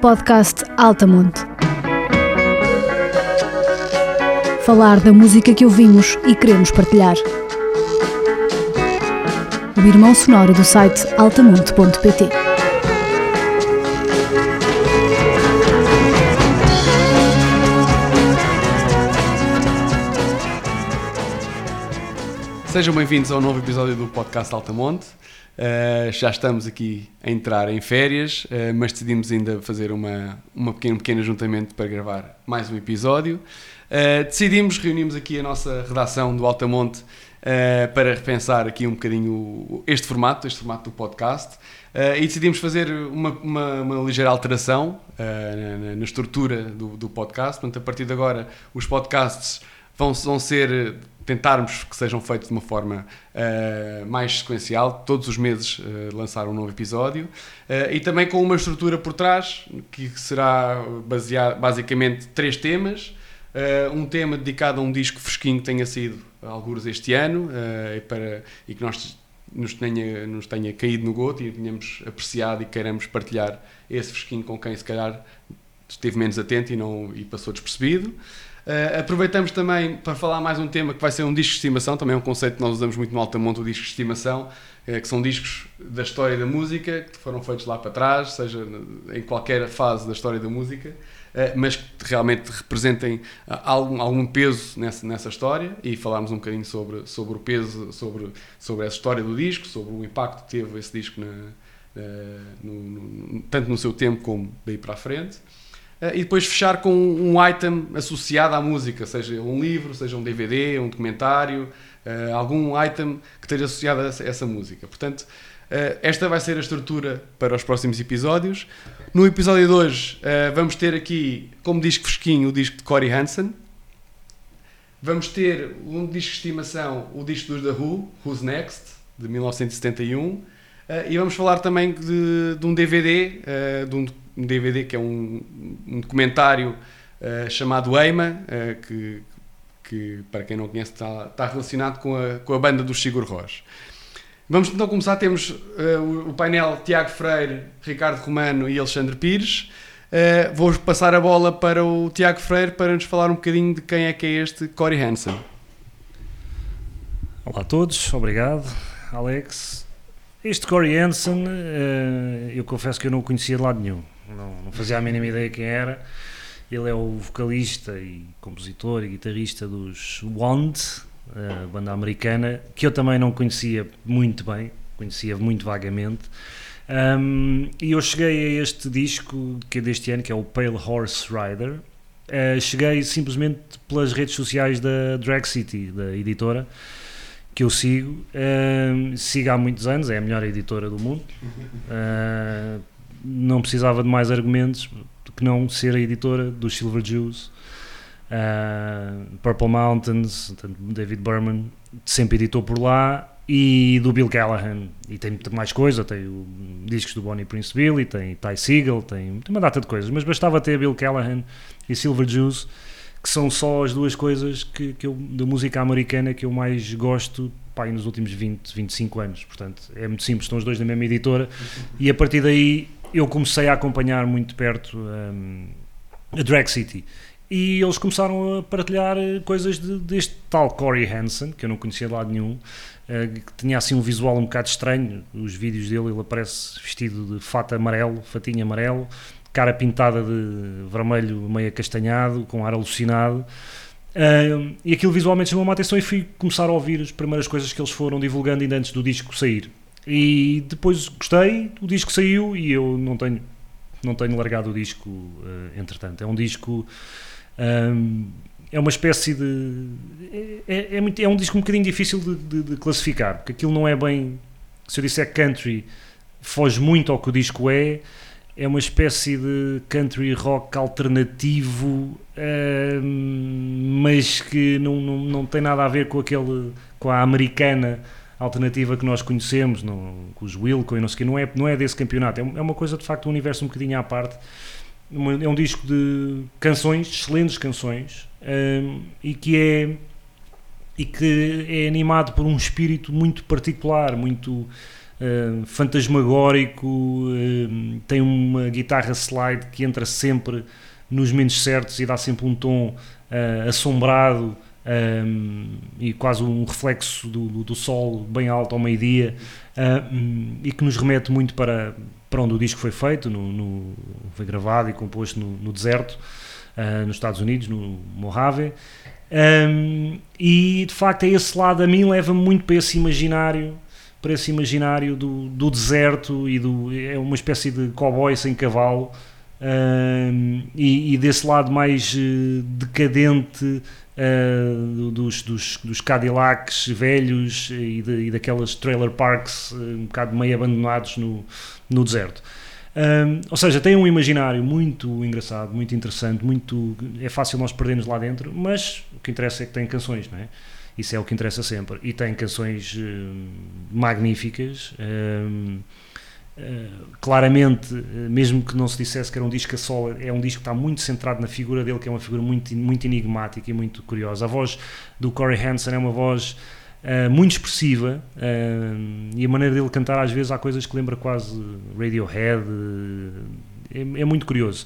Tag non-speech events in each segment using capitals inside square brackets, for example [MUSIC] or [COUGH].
Podcast Altamonte. Falar da música que ouvimos e queremos partilhar. O irmão sonoro do site altamonte.pt. Sejam bem-vindos ao novo episódio do podcast Altamonte. Uh, já estamos aqui a entrar em férias, uh, mas decidimos ainda fazer uma, uma pequeno, um pequeno ajuntamento para gravar mais um episódio. Uh, decidimos, reunimos aqui a nossa redação do Altamonte para repensar aqui um bocadinho este formato, este formato do podcast, e decidimos fazer uma, uma, uma ligeira alteração na, na, estrutura do, do podcast. Portanto, a partir de agora, os podcasts vão, vão ser tentarmos que sejam feitos de uma forma uh, mais sequencial, todos os meses uh, lançar um novo episódio, uh, e também com uma estrutura por trás, que será baseado, basicamente três temas, um tema dedicado a um disco fresquinho que tenha sido alguns este ano, e, para, e que nós nos tenha, nos tenha caído no goto e tenhamos apreciado e queiramos partilhar esse fresquinho com quem se calhar esteve menos atento e, não, e passou despercebido. Uh, aproveitamos também para falar mais um tema que vai ser um disco de estimação, também é um conceito que nós usamos muito no Altamonte, o disco de estimação, uh, que são discos da história da música, que foram feitos lá para trás, seja em qualquer fase da história da música, uh, mas que realmente representem algum, algum peso nessa, nessa história e falarmos um bocadinho sobre, sobre o peso, sobre, sobre essa história do disco, sobre o impacto que teve esse disco na, no, no, tanto no seu tempo como daí para a frente. Eh, e depois fechar com um item associado à música, seja um livro, seja um DVD, um documentário, uh, algum item que esteja associado a essa, música. Portanto, uh, esta vai ser a estrutura para os próximos episódios. No episódio de hoje, vamos ter aqui, como disco fresquinho, o disco de Corey Hansen. Vamos ter um disco de estimação, o disco dos The Who, Who's Next, de 1971. E vamos falar também de, de um DVD, de um DVD que é um, um documentário uh, chamado Eima, uh, que, que, para quem não conhece, está, está relacionado com a, com a banda do Sigur Rós. Vamos então começar. Temos uh, o painel Tiago Freire, Ricardo Romano e Alexandre Pires. Uh, vou passar a bola para o Tiago Freire para nos falar um bocadinho de quem é que é este Corey Hansen. Olá a todos, obrigado, Alex. Este Corey Hansen, uh, eu confesso que eu não o conhecia de lado nenhum não, não fazia a mínima ideia quem era. Ele é o vocalista e compositor e guitarrista dos Wand, a banda americana, que eu também não conhecia muito bem, conhecia muito vagamente. Um, e eu cheguei a este disco que é deste ano, que é o Pale Horse Rider. Uh, cheguei simplesmente pelas redes sociais da Drag City, da editora, que eu sigo. Uh, sigo há muitos anos, é a melhor editora do mundo. Uh, não precisava de mais argumentos do que não ser a editora dos Silver Jews, uh, Purple Mountains, David Berman, sempre editou por lá, e do Bill Callahan. E tem muita mais coisa, tem o, discos do Bonnie Prince Billy, tem Ty Segall, tem, tem uma data de coisas, mas bastava ter Bill Callahan e Silver Jews, que são só as duas coisas que, que eu, da música americana que eu mais gosto pá, nos últimos 20, 25 anos. Portanto, é muito simples, estão os dois na mesma editora e a partir daí eu comecei a acompanhar muito perto um, a Drag City e eles começaram a partilhar eh, coisas de, deste tal Corey Hansen, que eu não conhecia de lado nenhum, uh, que tinha assim um visual um bocado estranho. Os vídeos dele, ele aparece vestido de fato amarelo, fatinho amarelo, cara pintada de vermelho meio acastanhado, com ar alucinado. Uh, e aquilo visualmente chamou-me a atenção e fui começar a ouvir as primeiras coisas que eles foram divulgando ainda antes do disco sair. E depois gostei, o disco saiu e eu não tenho, não tenho largado o disco uh, entretanto. É um disco. Um, é uma espécie de. É, é, muito, é, um disco um bocadinho difícil de, de, de, classificar, porque aquilo não é bem. Se eu disser country, foge muito ao que o disco é. É uma espécie de country rock alternativo, mas que não, não, não tem nada a ver com aquele. com a americana alternativa que nós conhecemos, no, com os Wilco e não sei o quê, não é, não é desse campeonato, é, é uma coisa de facto um universo um bocadinho à parte. É um disco de canções, excelentes canções, e que é e que é animado por um espírito muito particular, muito uh, fantasmagórico, uh, tem uma guitarra slide que entra sempre nos momentos certos e dá sempre um tom uh, assombrado e quase um reflexo do, do, do sol bem alto ao meio-dia e que nos remete muito para, para onde o disco foi feito, no, no foi gravado e composto no, no deserto, nos Estados Unidos, no Mojave. Um, e de facto, é esse lado a mim leva muito para esse imaginário, esse imaginário do, do deserto e do, é uma espécie de cowboy sem cavalo. E, e, desse lado mais uh, decadente uh, dos, dos, dos, Cadillacs velhos e, de, e, daquelas trailer parks uh, um bocado meio abandonados no, no deserto. Ou seja, tem um imaginário muito engraçado, muito interessante, muito é fácil nós perdermos lá dentro, mas o que interessa é que tem canções, não é? Isso é o que interessa sempre. E tem canções uh, magníficas. Um, Uh, claramente, uh, mesmo que não se dissesse que era um disco a solo, é um disco que está muito centrado na figura dele, que é uma figura muito, muito enigmática e muito curiosa. A voz do Corey Hansen é uma voz uh, muito expressiva e a maneira dele cantar, às vezes, há coisas que lembra quase Radiohead. É, é, muito curioso.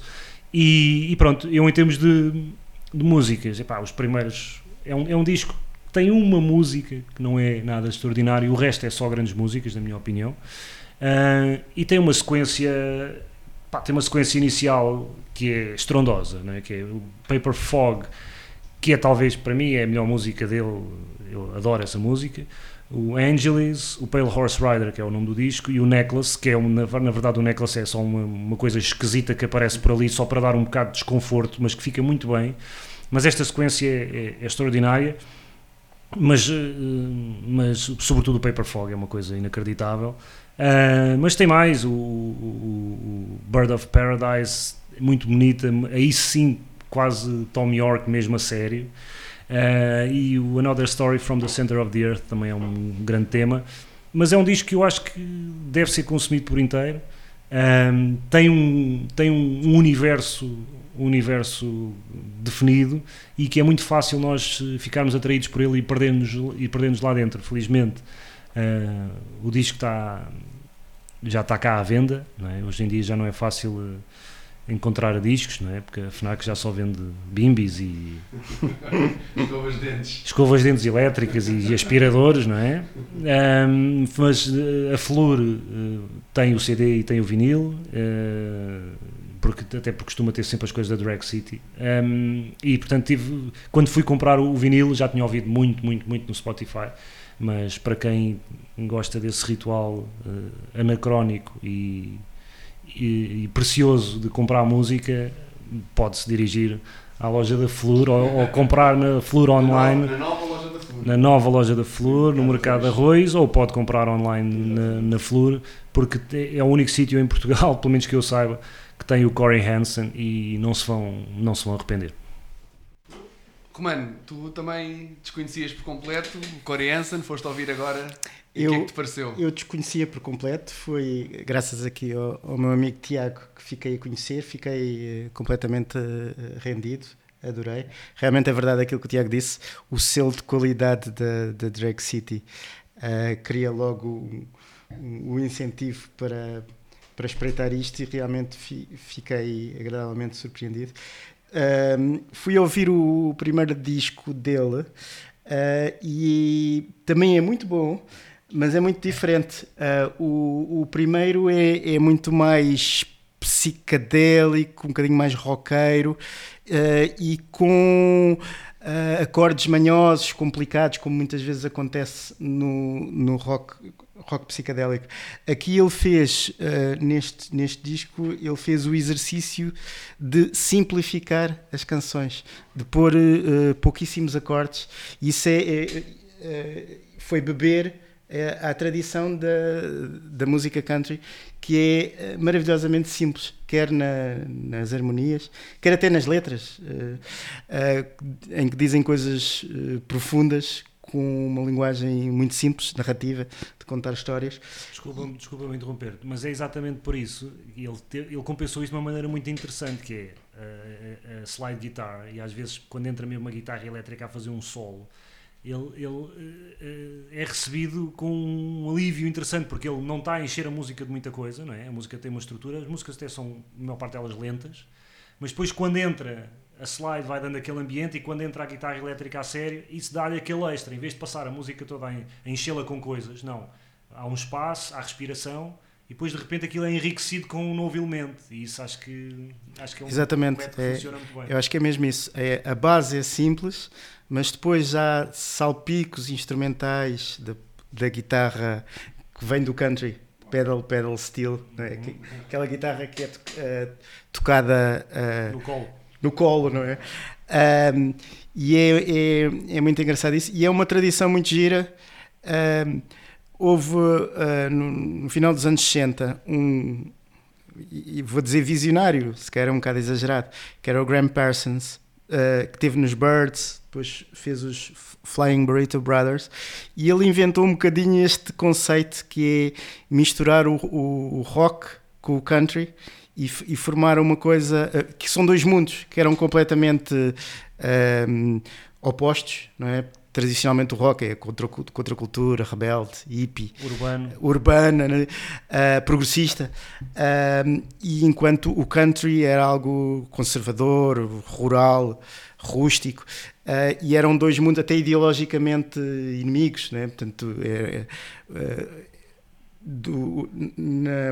E, e, pronto, eu, em termos de, de músicas, epá, os primeiros. É um, é um disco tem uma música que não é nada extraordinário, o resto é só grandes músicas, na minha opinião. Uh, e tem uma sequência pá, tem uma sequência inicial que é estrondosa, né? que é o Paper Fog, que é talvez para mim é a melhor música dele, eu adoro essa música. O Angeles, o Pale Horse Rider, que é o nome do disco, e o Necklace, que é um, na, na verdade o Necklace é só uma, uma coisa esquisita que aparece por ali só para dar um bocado de desconforto, mas que fica muito bem. Mas esta sequência é, é, é extraordinária mas, uh, mas sobretudo o Paper Fog é uma coisa inacreditável. Uh, mas tem mais, o, o, o, Bird of Paradise, muito bonita, aí sim, quase Tom York mesmo a sério. Uh, e o Another Story from the Center of the Earth também é um grande tema. Mas é um disco que eu acho que deve ser consumido por inteiro. Um, tem um, tem um um universo definido e que é muito fácil nós ficarmos atraídos por ele e perdermos, e perdermos lá dentro, felizmente. Uh, o disco está, já está cá à venda, é? hoje em dia já não é fácil uh, encontrar discos, não é? porque a FNAC já só vende bimbis e [LAUGHS] escovas de dentes, escovas de dentes elétricas e, aspiradores, não é? Um, mas uh, a Flor tem o CD e tem o vinil, porque, até porque costuma ter sempre as coisas da Drag City. Um, e portanto, tive, quando fui comprar o vinil, já tinha ouvido muito, muito, muito no Spotify mas para quem gosta desse ritual uh, anacrónico e, e, e, precioso de comprar música, pode-se dirigir à loja da Flor ou, ou comprar na Flor online. Na nova loja da Flor. Na nova loja da Flor, no mercado arroz, ou pode comprar online na, na Flor, porque é o único sítio em Portugal, [LAUGHS] pelo menos que eu saiba, que tem o Corey Hansen e não se vão, não se vão arrepender. Comando, tu também desconhecias por completo o Corey Hansen, foste ouvir agora e o que é que te pareceu? Eu desconhecia por completo, foi graças aqui ao, ao meu amigo Tiago que fiquei a conhecer, fiquei uh, completamente uh, rendido, adorei. Realmente é verdade aquilo que o Tiago disse, o selo de qualidade da, da Drag City uh, cria logo o um, um incentivo para, para espreitar isto e realmente fi, fiquei agradavelmente surpreendido fui ouvir o primeiro disco dele uh, e também é muito bom, mas é muito diferente. Uh, o, o primeiro é, é muito mais psicadélico, um bocadinho mais roqueiro uh, e com uh, acordes manhosos, complicados, como muitas vezes acontece no, no rock rock psicadélico. Aqui ele fez, uh, neste, neste disco, ele fez o exercício de simplificar as canções, de pôr uh, pouquíssimos acordes. Isso é, é, é foi beber à tradição da, da música country, que é maravilhosamente simples, quer na, nas harmonias, quer até nas letras, em que dizem coisas profundas com uma linguagem muito simples, narrativa, de contar histórias. Desculpa-me desculpa interromper, mas é exatamente por isso, ele, ele compensou isso de uma maneira muito interessante, que é a, a, a slide guitar, e às vezes quando entra mesmo uma guitarra elétrica a fazer um solo, ele, ele eh, é recebido com um alívio interessante, porque ele não está a encher a música de muita coisa, não é? A música tem uma estrutura, as músicas até são, a maior parte delas, lentas, mas depois quando entra a slide vai dando aquele ambiente e quando entra a guitarra elétrica a sério, isso dá-lhe aquele extra, em vez de passar a música toda a enchê-la com coisas, não. Há um espaço, há respiração e depois de repente aquilo é enriquecido com um novo elemento e isso acho que acho que é um Exatamente, é, eu acho que é mesmo isso é, a base é simples mas depois há salpicos instrumentais da, da guitarra que vem do country pedal pedal steel é? uhum. aquela guitarra que é uh, tocada uh, no colo no colo não é? Um, e é, é, é, muito engraçado isso. E é uma tradição muito gira. Um, houve uh, no, no, final dos anos 60 um e vou dizer visionário, se calhar é um bocado exagerado, que era o Graham Parsons, uh, que teve nos Birds, depois fez os Flying Burrito Brothers, e ele inventou um bocadinho este conceito que é misturar o, o, o rock com o country e, e, formar uma coisa uh, que são dois mundos que eram completamente uh, opostos, não é? tradicionalmente o rock é contra, contra a cultura, rebelde, hippie, urbano, urbana, né? uh, progressista, uh, e enquanto o country era algo conservador, rural, rústico, uh, e eram dois mundos até ideologicamente inimigos, né? portanto, é, é, do, na,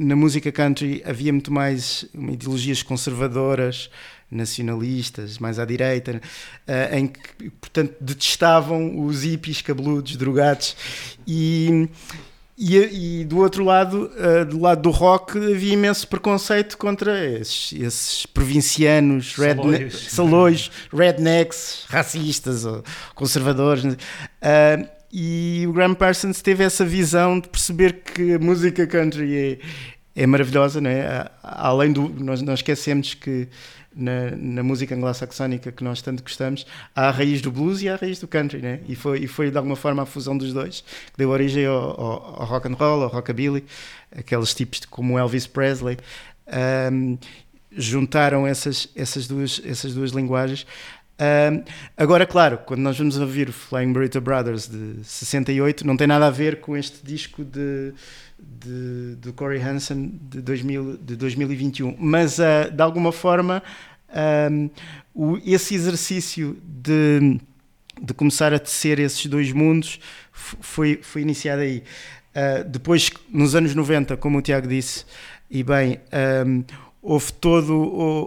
na música country havia muito mais ideologias conservadoras, nacionalistas, mais à direita, uh, em que, portanto, detestavam os hippies cabeludos, drogados, e, e, e, do outro lado, uh, do lado do rock, havia imenso preconceito contra esses, esses provincianos, redne salões, rednecks, racistas ou conservadores. Uh, e o Graham Parsons teve essa visão de perceber que a música country é, é maravilhosa, não é? Além do. Nós, nós esquecemos que na, na música anglo-saxónica que nós tanto gostamos, há a raiz do blues e há a raiz do country, né? E foi, e foi de alguma forma a fusão dos dois que deu origem ao, ao, ao rock and roll, ao rockabilly, aqueles tipos de, como Elvis Presley. Um, juntaram essas, essas, duas, essas duas linguagens. Um, agora, claro, quando nós vamos ouvir o Flying Burrito Brothers de 68, não tem nada a ver com este disco de, de, de Corey Hansen de, 2000, de 2021, mas uh, de alguma forma um, o, esse exercício de, de começar a tecer esses dois mundos foi, foi iniciado aí. Uh, depois, nos anos 90, como o Tiago disse, e bem, um, houve todo,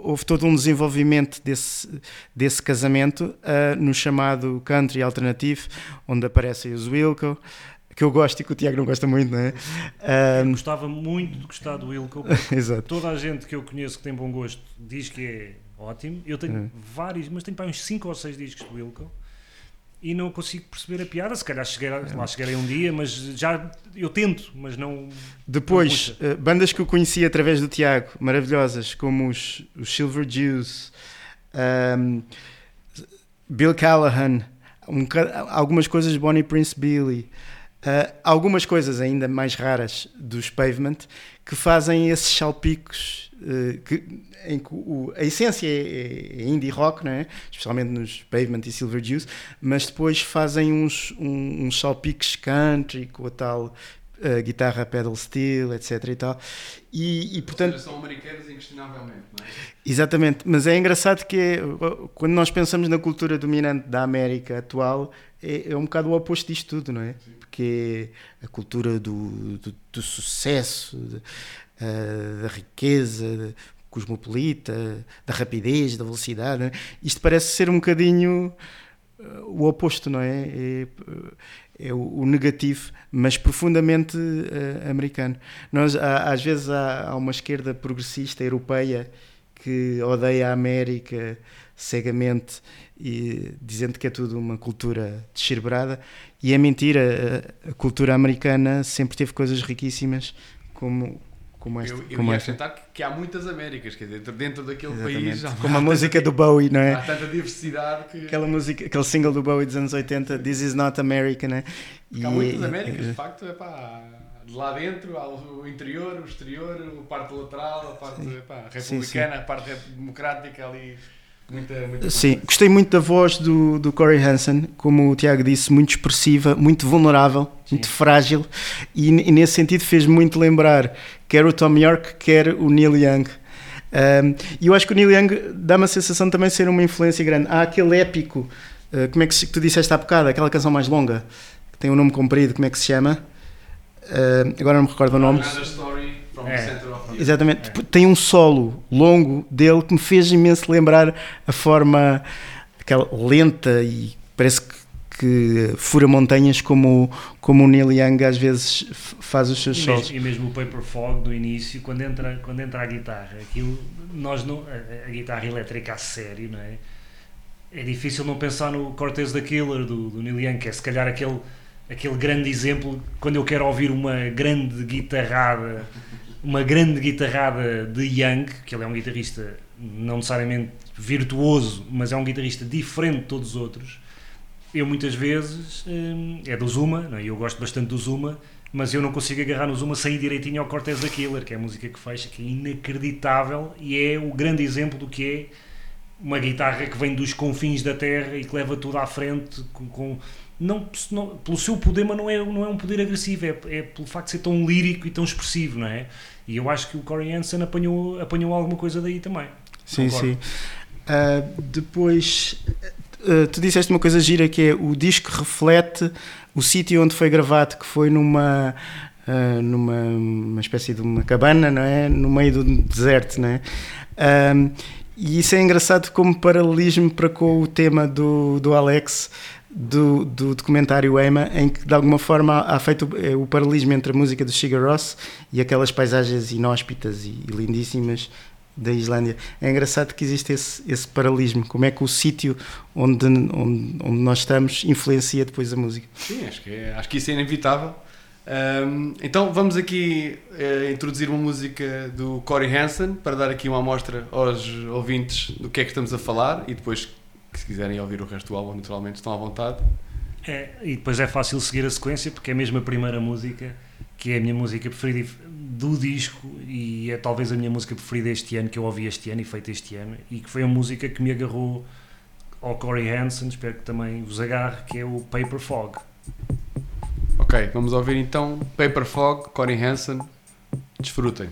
houve todo um desenvolvimento desse, desse casamento uh, no chamado country alternativo, onde aparecem os Wilco, que eu gosto e que o Tiago não gosta muito, não é? Um... Eu gostava muito de gostar do Wilco. [LAUGHS] Exato. Toda a gente que eu conheço que tem bom gosto diz que é ótimo. Eu tenho vários, mas tenho para uns 5 ou 6 discos do Wilco e não consigo perceber a piada. Se calhar cheguei, lá chegarei um dia, mas já eu tento, mas não. Depois, não uh, bandas que eu conheci através do Tiago, maravilhosas, como os, os Silver Jews, um, Bill Callahan, um, algumas coisas de Bonnie Prince Billy. Uh, algumas coisas ainda mais raras dos Pavement que fazem esses salpicos que, em que o, a essência é, é, indie rock, não é? especialmente nos Pavement e Silver Juice, mas depois fazem uns, um, uns salpicos country com a tal uh, guitarra pedal steel, etc. E, tal. e, e portanto. Seja, são americanos inquestionavelmente, não é? Exatamente, mas é engraçado que é, quando nós pensamos na cultura dominante da América atual, é, é um bocado o oposto disto tudo, não é? Sim que é a cultura do, do, do sucesso, de, uh, da riqueza cosmopolita, da rapidez, da velocidade. É? Isto parece ser um bocadinho uh, o oposto, não é? É, é o, o, negativo, mas profundamente uh, americano. Nós, há, às vezes há, há uma esquerda progressista europeia que odeia a América cegamente e dizendo que é tudo uma cultura descerbrada e é mentira a, a cultura americana sempre teve coisas riquíssimas como como esta, eu, eu como ia esta. que, que, há muitas Américas, quer dizer, dentro daquele Exatamente. país. Como a música do Bowie, não é? Há tanta diversidade que. Aquela música, aquele single do Bowie dos anos 80, This is not America, né? E, há muitas Américas, de facto, é pá. De lá dentro, há o interior, o exterior, a parte lateral, a parte epá, republicana, sim, sim. a parte democrática ali Muita, muita Sim, gostei muito da voz do, do Corey Hansen, como o Tiago disse, muito expressiva, muito vulnerável, muito frágil, e, e nesse sentido fez muito lembrar quer o Tom York, quer o Neil Young. Um, e eu acho que o Neil Young dá-me a sensação de também ser uma influência grande. Há aquele épico, uh, como é que, se, que tu disseste há bocado, aquela canção mais longa, que tem um nome comprido, como é que se chama? Uh, agora não me recordo o nome. É. the center of the Exatamente. Tem um solo longo dele que me fez imenso lembrar a forma aquela lenta e parece que, que fura montanhas como, como o Neil Young às vezes faz os seus E solos. mesmo, e mesmo o Paper Fog do início, quando entra, quando entra a guitarra, aquilo, nós não, a, a guitarra elétrica a sério, não é? É difícil não pensar no Cortez the Killer do, do Neil Young, que é se calhar aquele, aquele grande exemplo quando eu quero ouvir uma grande guitarrada, uma grande guitarrada de Young, que ele é um guitarrista não necessariamente virtuoso, mas é um guitarrista diferente de todos os outros. Eu muitas vezes hum, é do Zuma, não é? eu gosto bastante do Zuma, mas eu não consigo agarrar no Zuma sem ir direitinho ao Cortez da Killer, que é a música que fecha, que é inacreditável e é o grande exemplo do que é uma guitarra que vem dos confins da terra e que leva tudo à frente com, com- não, não- pelo seu poder, mas não é, não é um poder agressivo, é, é pelo facto de ser tão lírico e tão expressivo, não é? E eu acho que o Corey Hansen apanhou, apanhou alguma coisa daí também. Sim, Concordo. sim. Ah, depois, ah, tu disseste uma coisa gira que é o disco reflete o sítio onde foi gravado, que foi numa, ah, numa uma espécie de uma cabana, não é? No meio do deserto, não é? Ah, e isso é engraçado como paralelismo para com o tema do, do Alex, do, do documentário Ema, em que de alguma forma há feito o, o paralelismo entre a música do Sigur Rós e aquelas paisagens inóspitas e, lindíssimas da Islândia. É engraçado que existe esse, esse paralelismo, como é que o sítio onde, onde, onde nós estamos influencia depois a música. Sim, acho que, é- acho que isso é inevitável. Ahm, então vamos aqui eh, introduzir uma música do Corey Hansen para dar aqui uma amostra aos ouvintes do que é que estamos a falar e depois, que se quiserem ouvir o resto do álbum, naturalmente estão à vontade. É, e depois é fácil seguir a sequência porque é mesmo a primeira música que é a minha música preferida do disco e é talvez a minha música preferida este ano que eu ouvi este ano e feita este ano e que foi a música que me agarrou ao Corey Hansen, espero que também vos agarre, que é o Paper Fog. Ok, vamos ouvir então Paper Fog, Corey Hansen. Desfrutem.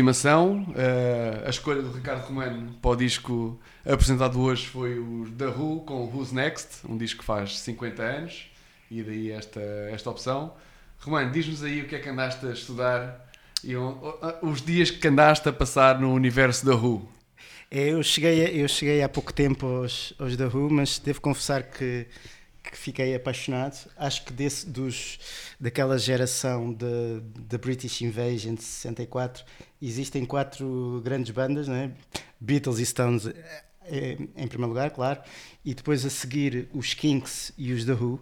Estimação. Uh, a escolha do Ricardo Romano para o disco apresentado hoje foi o The Who com Who's Next, um disco que faz 50 anos, e daí esta, esta opção. Romano, diz-nos aí o que é que andaste a estudar e os dias que andaste a passar no universo da Who. É, eu cheguei, eu cheguei há pouco tempo aos, aos The Who, mas devo confessar que, que fiquei apaixonado. Acho que desse, dos, daquela geração de British Invasion de 64 existem quatro grandes bandas, né? Beatles e Stones é, em primeiro lugar, claro, e depois a seguir os Kinks e os The Who.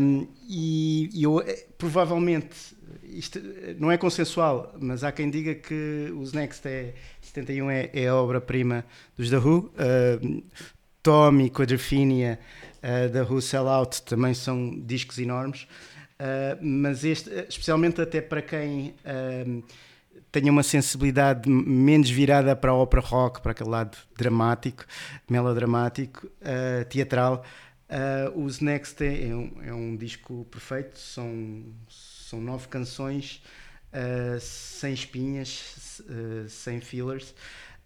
Um, e, e eu eh, provavelmente isto não é consensual, mas há quem diga que os Next é 71 é, é a obra-prima dos The Who. Uh, Tommy, Quadrophenia, uh, The Who Sell Out também são discos enormes. Uh, mas este, especialmente até para quem tenha uma sensibilidade menos virada para a ópera rock, para aquele lado dramático, melodramático, uh, teatral, os Next é, é, um, é um disco perfeito. São, são nove canções, sem espinhas, sem fillers.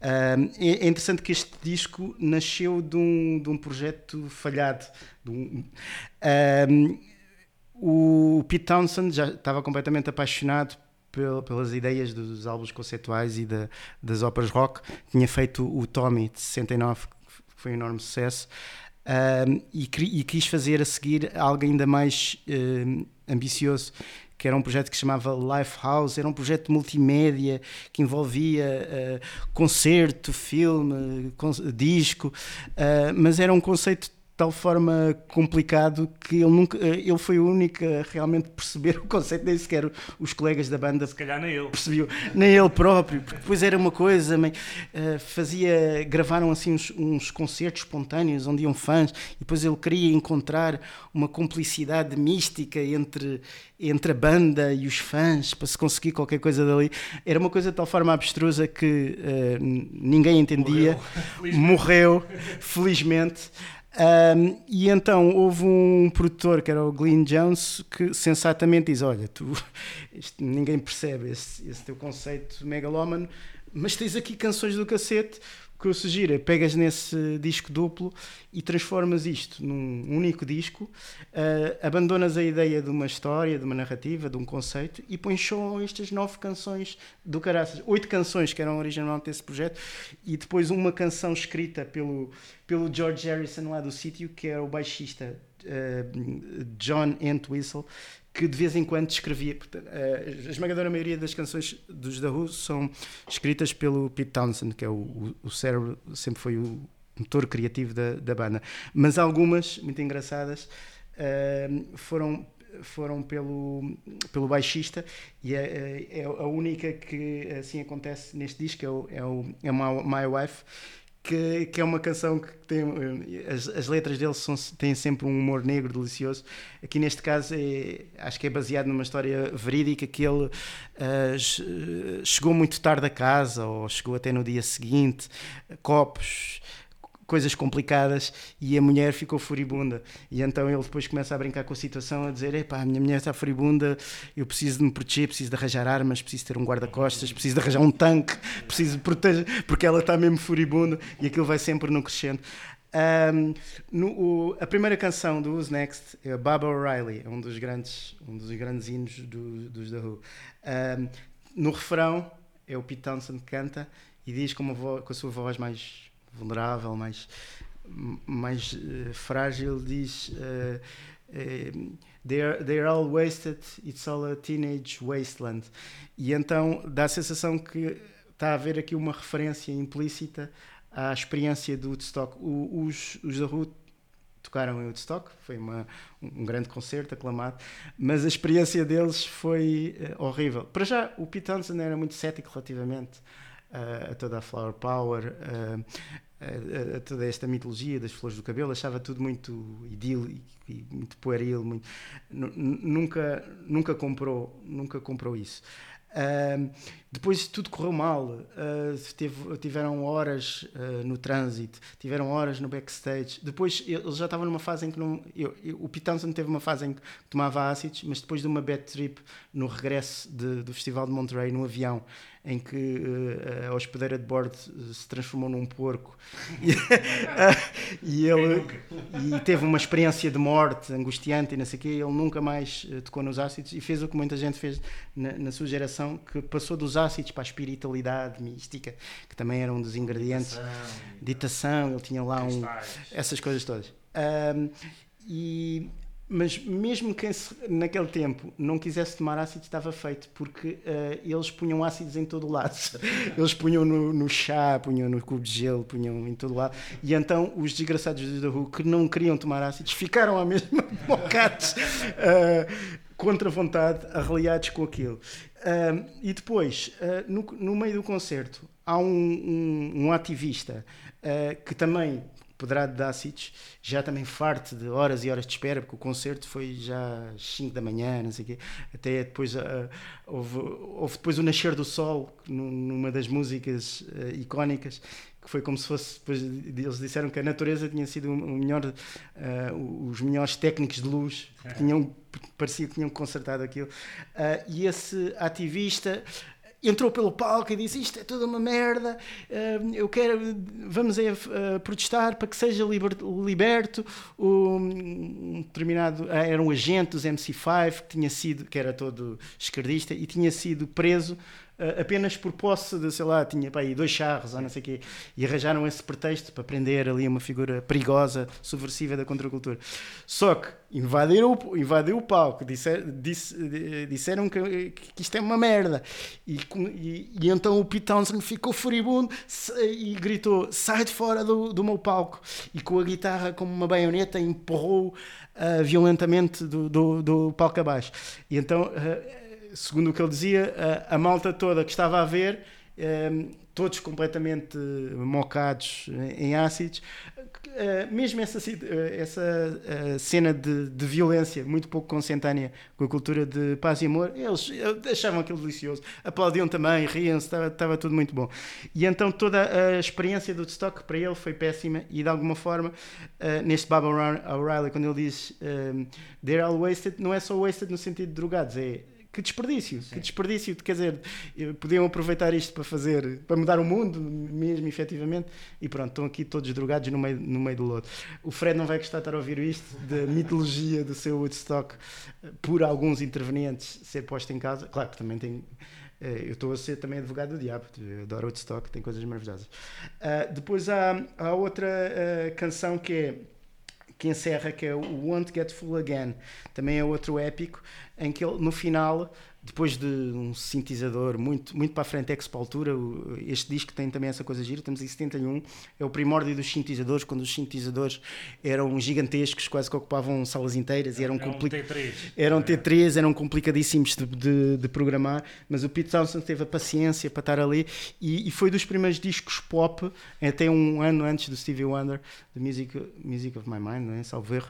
Uh, é interessante que este disco nasceu de um, de um projeto falhado. Um, uh, o Pete Townsend já estava completamente apaixonado pelas ideias dos álbuns conceituais e de, das óperas rock. Tinha feito o Tommy de 69, que foi um enorme sucesso. e, e, quis fazer a seguir algo ainda mais uh, ambicioso, que era um projeto que se chamava Lifehouse, era um projeto multimédia que envolvia uh, concerto, filme, disco, uh, mas era um conceito tal forma complicado que ele nunca ele foi o único a realmente perceber [LAUGHS] o conceito nem sequer os colegas da banda se calhar nem ele. percebeu nem ele próprio porque depois era uma coisa uh, fazia gravaram assim uns, uns, concertos espontâneos onde iam fãs e depois ele queria encontrar uma complicidade mística entre entre a banda e os fãs para se conseguir qualquer coisa dali. Era uma coisa de tal forma abstrusa que uh, ninguém entendia. Morreu, morreu felizmente um, e então houve um produtor que era o Glenn Jones que sensatamente diz: Olha, tu, [LAUGHS] ninguém percebe esse, esse teu conceito megalómano, mas tens aqui canções do cacete que eu sugiro é pegas nesse disco duplo e transformas isto num único disco, uh, abandonas a ideia de uma história, de uma narrativa, de um conceito e pões só estas nove canções do caraças, oito canções que eram originalmente desse projeto e depois uma canção escrita pelo, pelo George Harrison lá do sítio, que era o baixista uh, John Entwistle, que de vez em quando escrevia. A esmagadora maioria das canções dos The Who são escritas pelo Pete Townsend, que é o, o cérebro, sempre foi o motor criativo da, da banda. Mas algumas, muito engraçadas, uh, foram foram pelo, pelo baixista e é, é, a única que assim acontece neste disco é o, é o é My Wife que, que é uma canção que tem. As, as letras dele são, têm sempre um humor negro delicioso. Aqui neste caso, é, acho que é baseado numa história verídica que ele uh, chegou muito tarde a casa, ou chegou até no dia seguinte, copos coisas complicadas e a mulher ficou furibunda. E então ele depois começa a brincar com a situação, a dizer: Epá, a minha mulher está furibunda, eu preciso de me proteger, preciso de arranjar armas, preciso ter um guarda-costas, preciso de arranjar um tanque, [LAUGHS] preciso proteger, porque ela está mesmo furibunda e aquilo vai sempre no crescendo. Um, no, o, a primeira canção do Who's Next é Baba O'Reilly, é um dos grandes, um dos grandes hinos do, dos The Who. Um, no refrão é o Pete Townsend que canta e diz com, voz, com a sua voz mais vulnerável, mais, mais uh, frágil, diz uh, uh, they're, they're all wasted, it's all a teenage wasteland. E então dá a sensação que está a haver aqui uma referência implícita à experiência do Woodstock. O, os, os da Rua tocaram em Woodstock, foi uma, um grande concerto aclamado, mas a experiência deles foi uh, horrível. Para já, o Pete Townsend era muito cético relativamente a toda a flower power, a, a, toda esta mitologia das flores do cabelo, achava tudo muito idílico e muito pueril, muito, nunca, nunca comprou, nunca comprou isso. depois tudo correu mal. Uh, teve, tiveram horas uh, no trânsito, tiveram horas no backstage. Depois eles já estavam numa fase em que não. Eu, eu, o Pete Townsend teve uma fase em que tomava ácidos, mas depois de uma bad trip no regresso de, do Festival de Monterey, no avião, em que uh, a hospedeira de bordo se transformou num porco e, [LAUGHS] [LAUGHS] e ele e teve uma experiência de morte angustiante e não sei o quê. Ele nunca mais tocou nos ácidos e fez o que muita gente fez na, na sua geração, que passou dos ácidos para a espiritualidade mística, que também era um dos ingredientes. Ditação, ele tinha lá um, essas coisas todas. Um, e, mas mesmo quem naquele tempo não quisesse tomar ácido estava feito, porque uh, eles punham ácidos em todo o lado. [LAUGHS] Eles punham no, no, chá, punham no cubo de gelo, punham em todo o lado. E então os desgraçados do The Who que não queriam tomar ácidos ficaram à mesma [LAUGHS] bocates. Uh, contra vontade, arreliados com aquilo. Uh, e depois, no, no, meio do concerto, há um, um, um ativista uh, que também poderá de ácidos, já também farto de horas e horas de espera, porque o concerto foi já às 5 da manhã, não sei o quê, até depois uh, houve, houve, depois o Nascer do Sol, numa das músicas uh, icónicas, que foi como se fosse, depois eles disseram que a natureza tinha sido o melhor, uh, os melhores técnicos de luz, que tinham, parecia que tinham consertado aquilo, e esse ativista entrou pelo palco e disse isto é toda uma merda, uh, eu quero, vamos aí uh, protestar para que seja liber, liberto um, um determinado, uh, era um agente dos MC5 que tinha sido, que era todo esquerdista e tinha sido preso apenas por posse de, sei lá, tinha aí dois charros ou não sei o quê, e arranjaram esse pretexto para prender ali uma figura perigosa, subversiva da contracultura. Só que invadiram, invadiu o palco, disser, disse, disseram que, que, isto é uma merda, e, e, e, então o Pete Townsend ficou furibundo e gritou: sai de fora do, do meu palco, e com a guitarra como uma baioneta empurrou uh, violentamente do, do, do palco abaixo. E então. Uh, segundo o que ele dizia, a, a malta toda que estava a ver, um, ehm, todos completamente mocados em ácidos, uh, mesmo essa, eh, essa uh, cena de, de, violência muito pouco consentânea com a cultura de paz e amor, eles achavam aquilo delicioso, aplaudiam também, riam-se, estava, tudo muito bom. E então toda a experiência do stock para ele foi péssima e de alguma forma, uh, neste Bob O'Reilly, quando ele diz um, they're all wasted, não é só wasted no sentido de drogados, é que desperdício, Sim. que desperdício, quer dizer, podiam aproveitar isto para fazer, para mudar o mundo mesmo, efetivamente, e pronto, estão aqui todos drogados no meio, no meio do lodo. O Fred não vai gostar de estar a ouvir isto, da [LAUGHS] mitologia do seu Woodstock, por alguns intervenientes ser posto em casa, claro que também tem... Eh, eu estou a ser também advogado do diabo, eu adoro Woodstock, tem coisas maravilhosas. Uh, depois há, há outra uh, canção que é que encerra, que é o Want Get Full Again. Também é outro épico, em que ele, no final, depois de um sintetizador muito, muito para a frente, Expo Altura, este disco tem também essa coisa gira, estamos em 71, é o primórdio dos sintetizadores, quando os sintetizadores eram gigantescos, quase que ocupavam salas inteiras e eram, eram T3. Eram T3, eram complicadíssimos de, de, de, programar, mas o Pete Townsend teve a paciência para estar ali e, e, foi dos primeiros discos pop, até um ano antes do Stevie Wonder, The Music, Music of My Mind, não é? Salvo erro.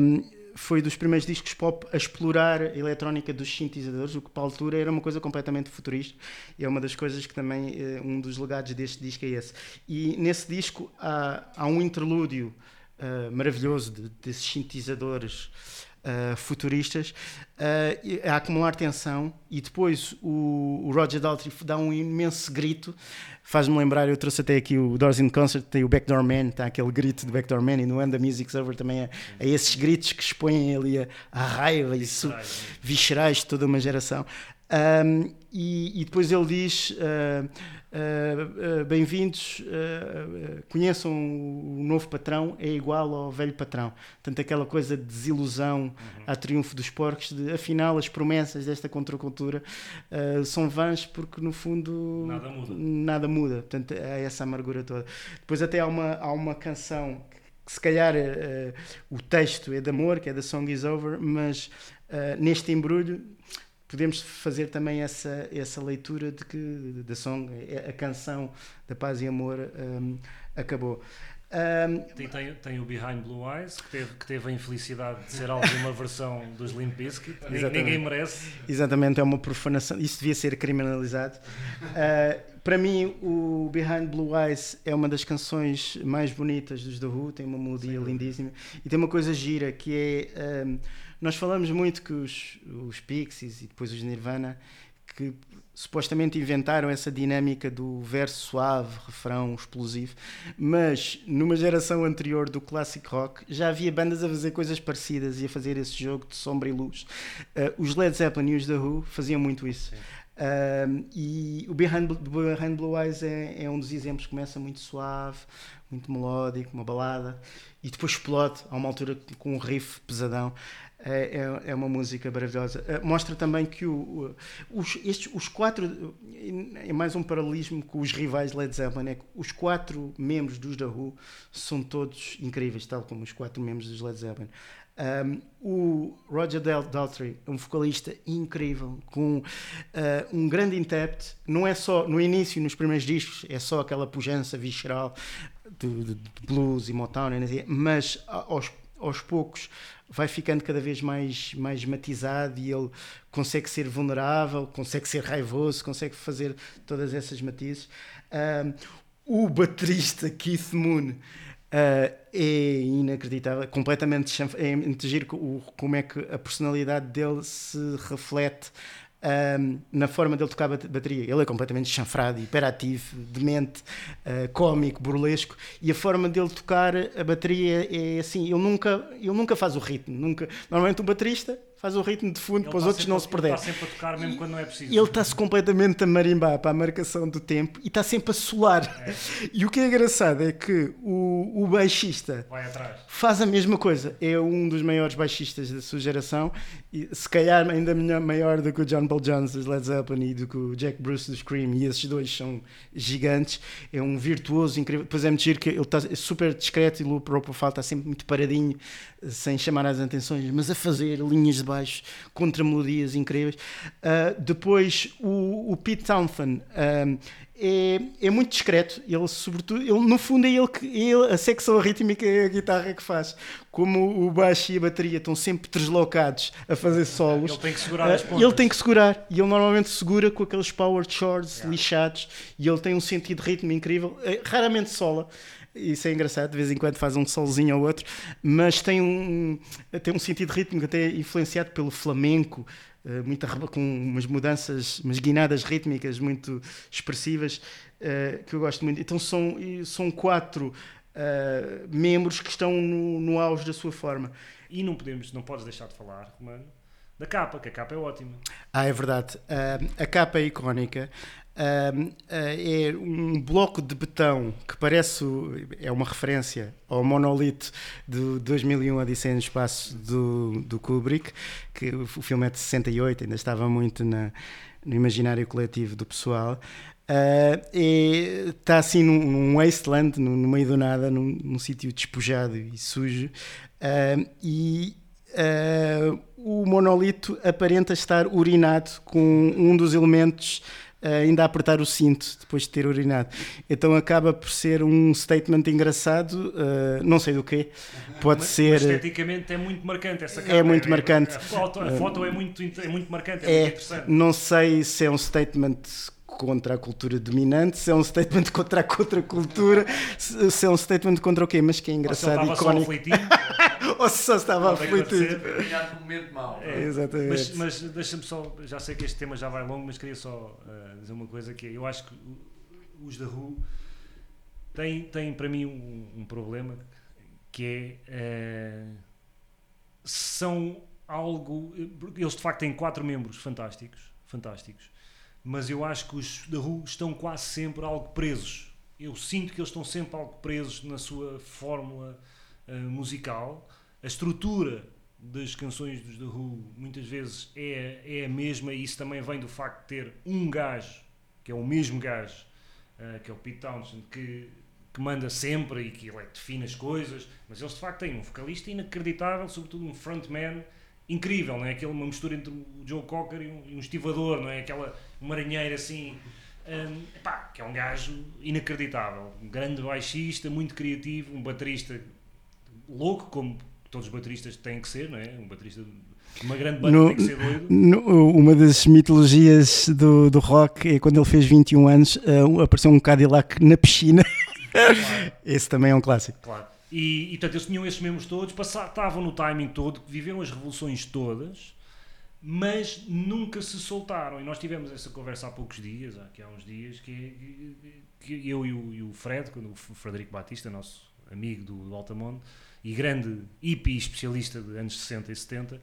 Um, foi dos primeiros discos pop a explorar a eletrónica dos sintetizadores, o que para a altura era uma coisa completamente futurista. E é uma das coisas que também, eh, um dos legados deste disco é esse. E nesse disco há, há um interlúdio uh, maravilhoso de, desses sintetizadores uh, futuristas uh, a acumular tensão e depois o, o, Roger Daltrey dá um imenso grito. Faz-me lembrar, eu trouxe até aqui o Doors in Concert, tem o Backdoor Man, está aquele grito do Backdoor Man e no End the Music's Over também é, é esses gritos que expõem ali a, a raiva e viscerais de toda uma geração. Um, e, e, depois ele diz uh, uh, uh, bem-vindos, conheçam o novo patrão, é igual ao velho patrão. Portanto, aquela coisa de desilusão uhum. a triunfo dos porcos, de afinal as promessas desta contracultura são vãs porque no fundo nada muda. Nada muda. Portanto, é essa amargura toda. Depois até há uma, há uma canção que se calhar o texto é de amor, que é da Song Is Over, mas neste embrulho podemos fazer também essa, essa leitura de que da song, a canção da paz e amor um, acabou. Um, Tem, tem, tem o Behind Blue Eyes, que teve, que teve a infelicidade de ser algo de uma versão dos Limp Bizkit. Ninguém merece. Exatamente, é uma profanação. Isso devia ser criminalizado. Uh, [LAUGHS] para mim, o Behind Blue Eyes é uma das canções mais bonitas dos The Who. Tem uma melodia lindíssima e tem uma coisa gira que é. um, nós falamos muito que os, os Pixies e depois os Nirvana que supostamente inventaram essa dinâmica do verso suave, refrão explosivo, mas numa geração anterior do classic rock já havia bandas a fazer coisas parecidas e a fazer esse jogo de sombra e luz. Uh, os Led Zeppelin e os The Who faziam muito isso. Um, e o Behind, Behind Blue Eyes é, é um dos exemplos começa muito suave, muito melódico, uma balada, e depois explode a uma altura com um riff pesadão. É, é, é uma música maravilhosa. Uh, mostra também que o, os, estes, os quatro, é mais um paralelismo com os rivais Led Zeppelin, é que os quatro membros dos The Who são todos incríveis, tal como os quatro membros dos Led Zeppelin. Um, o Roger Dal Daltrey um vocalista incrível, com uh, um grande intérprete. Não é só no início, nos primeiros discos, é só aquela pujança visceral de, de- de blues e Motown, mas aos, aos poucos vai ficando cada vez mais, mais matizado e ele consegue ser vulnerável, consegue ser raivoso, consegue fazer todas essas matizes. O baterista Keith Moon Uh, é inacreditável, completamente é muito giro como é que a personalidade dele se reflete um, na forma dele tocar bat- bateria. Ele é completamente chanfrado, hiperativo, demente, uh, cómico, burlesco, e a forma dele tocar a bateria é assim, ele nunca, ele nunca faz o ritmo, nunca. Normalmente o baterista faz o ritmo de fundo Ele para os está outros não a- se ele perderem. Está sempre a tocar mesmo quando não é preciso. Ele está-se completamente a marimbar para a marcação do tempo e está sempre a solar. E o que é engraçado é que o, o baixista Vai atrás. faz a mesma coisa. É um dos maiores baixistas da sua geração e se calhar ainda maior do que o John Paul Jones dos Led Zeppelin e do que o Jack Bruce dos Cream. E esses dois são gigantes. É um virtuoso incrível. Depois é muito giro que ele está super discreto e o low profile está sempre muito paradinho, sem chamar as atenções, mas a fazer linhas de baixo contra melodias incríveis. Ah, depois o, o Pete Townshend ah, é, é muito discreto. Ele, sobretudo, ele, no fundo, é ele que ele, a secção rítmica é a guitarra que faz. Como o baixo e a bateria estão sempre deslocados a fazer solos, Ele tem que segurar ah, as pontas. ele tem que segurar. E ele normalmente segura com aqueles power chords lixados. E ele tem um sentido de ritmo incrível. Eh, Raramente sola. Isso é engraçado, de vez em quando faz um solzinho ou outro, mas tem um, tem um sentido rítmico até influenciado pelo flamenco, eh, arreba- com umas mudanças, umas guinadas rítmicas muito expressivas, eh, que eu gosto muito. Então são, são quatro eh, membros que estão no, no auge da sua forma. E não podemos, não podes deixar de falar, Romano, da capa, que a capa é ótima. Ah, é verdade. Ah, a capa é icónica. Ah, ah, é um bloco de betão que parece é uma referência ao monolito do 2001 Odisseia no Espaço do, do Kubrick, que o, filme é de 68, ainda estava muito na- no imaginário coletivo do pessoal. Ah, é- está assim num, num wasteland, no, meio do nada, num, num sítio despojado e sujo. Ah, e Uh, o monolito aparenta estar urinado com um dos elementos uh, ainda a apertar o cinto depois de ter urinado. Então acaba por ser um statement engraçado, uh, não sei do quê, pode Mas- ser. mas esteticamente é muito marcante essa capa. É muito marcante. A foto, a foto é, muito, é muito marcante, é, É, muito interessante. não sei se é um statement contra a cultura dominante, se é um statement contra a contracultura, se, se é um statement contra o quê, mas que é Ou se ele engraçado e estava só icónico. [LAUGHS] Ou se só estava aflitido. momento mau. É. Exatamente. Mas, mas deixa-me só, já sei que este tema já vai longo, mas queria só eh, dizer uma coisa que é, eu acho que os da Who têm, têm para mim um, um problema que é eh, são algo eles de facto têm quatro membros fantásticos fantásticos mas eu acho que os da Who estão quase sempre algo presos. Eu sinto que eles estão sempre algo presos na sua fórmula eh, musical. A estrutura das canções dos The Who muitas vezes é, é a mesma e isso também vem do facto de ter um gajo que é o mesmo gajo eh, que é o Pete Townshend que, que manda sempre e que ele é define as coisas. Mas eles de facto têm um vocalista inacreditável sobretudo um frontman incrível não é aquele uma mistura entre o Joe Cocker e um, e um estivador não é aquela marinheiro assim Um, epá, que é um gajo inacreditável, um grande baixista, muito criativo, um baterista louco, como todos os bateristas têm que ser, não é? Um baterista uma grande banda No- tem que ser doido. No- uma das mitologias do, do rock é quando ele fez 21 anos, uh, apareceu um Cadillac na piscina. [LAUGHS] Esse também é um clássico. Claro. E, e portanto, eles tinham esses membros todos, passa- estavam no timing todo, viveram as revoluções todas, mas nunca se soltaram. E nós tivemos essa conversa há poucos dias, aqui há uns dias, que, que eu e o, e o Fred, o Frederico Batista, nosso amigo do, do Altamonte, e grande hippie especialista de anos 60 e 70,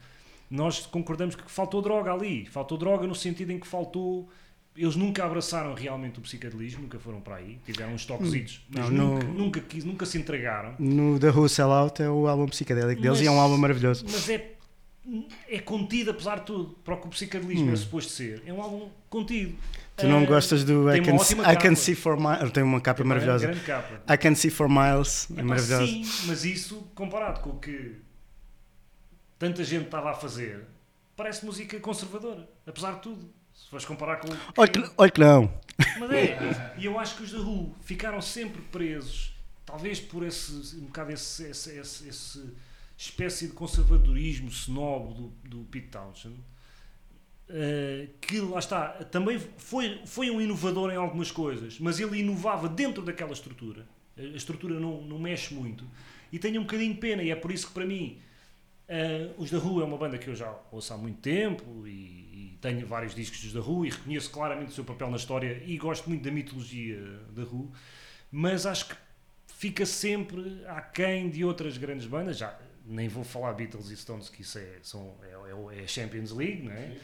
nós concordamos que faltou droga ali. Faltou droga no sentido em que faltou. Eles nunca abraçaram realmente o psicadelismo, nunca foram para aí, tiveram uns toquezitos, mas Não, nunca, no- nunca, quis- nunca se entregaram. No The Who Sell Out é o álbum psicadélico deles e é um Mas- álbum maravilhoso. Mas é, é contido, apesar de tudo, para o que o psicadelismo Hum. é suposto ser. É um álbum contido. Tu não Ah, gostas do I can, ótima I can. See For Miles? Tem uma capa tem uma maravilhosa. grande capa. I Can See For Miles é Epá, maravilhosa. Sim, mas isso, comparado com o que tanta gente estava a fazer, parece música conservadora, apesar de tudo. Fores comparar com Olha que, olha que não. Mas é, e eu acho que os da Who ficaram sempre presos, talvez por esse, um bocado esse, esse, esse, esse espécie de conservadorismo snob do, do Pete Townshend, eh, que lá está, também foi, foi um inovador em algumas coisas, mas ele inovava dentro daquela estrutura. A a estrutura não, não mexe muito. E tenho um bocadinho de pena, e é por isso que para mim eh, os da Who é uma banda que eu já ouço há muito tempo e tenho vários discos dos da Who e reconheço claramente o seu papel na história e gosto muito da mitologia da Who, mas acho que fica sempre aquém de outras grandes bandas. Já nem vou falar Beatles e Stones, que isso é, são, é, é- é Champions League, não é?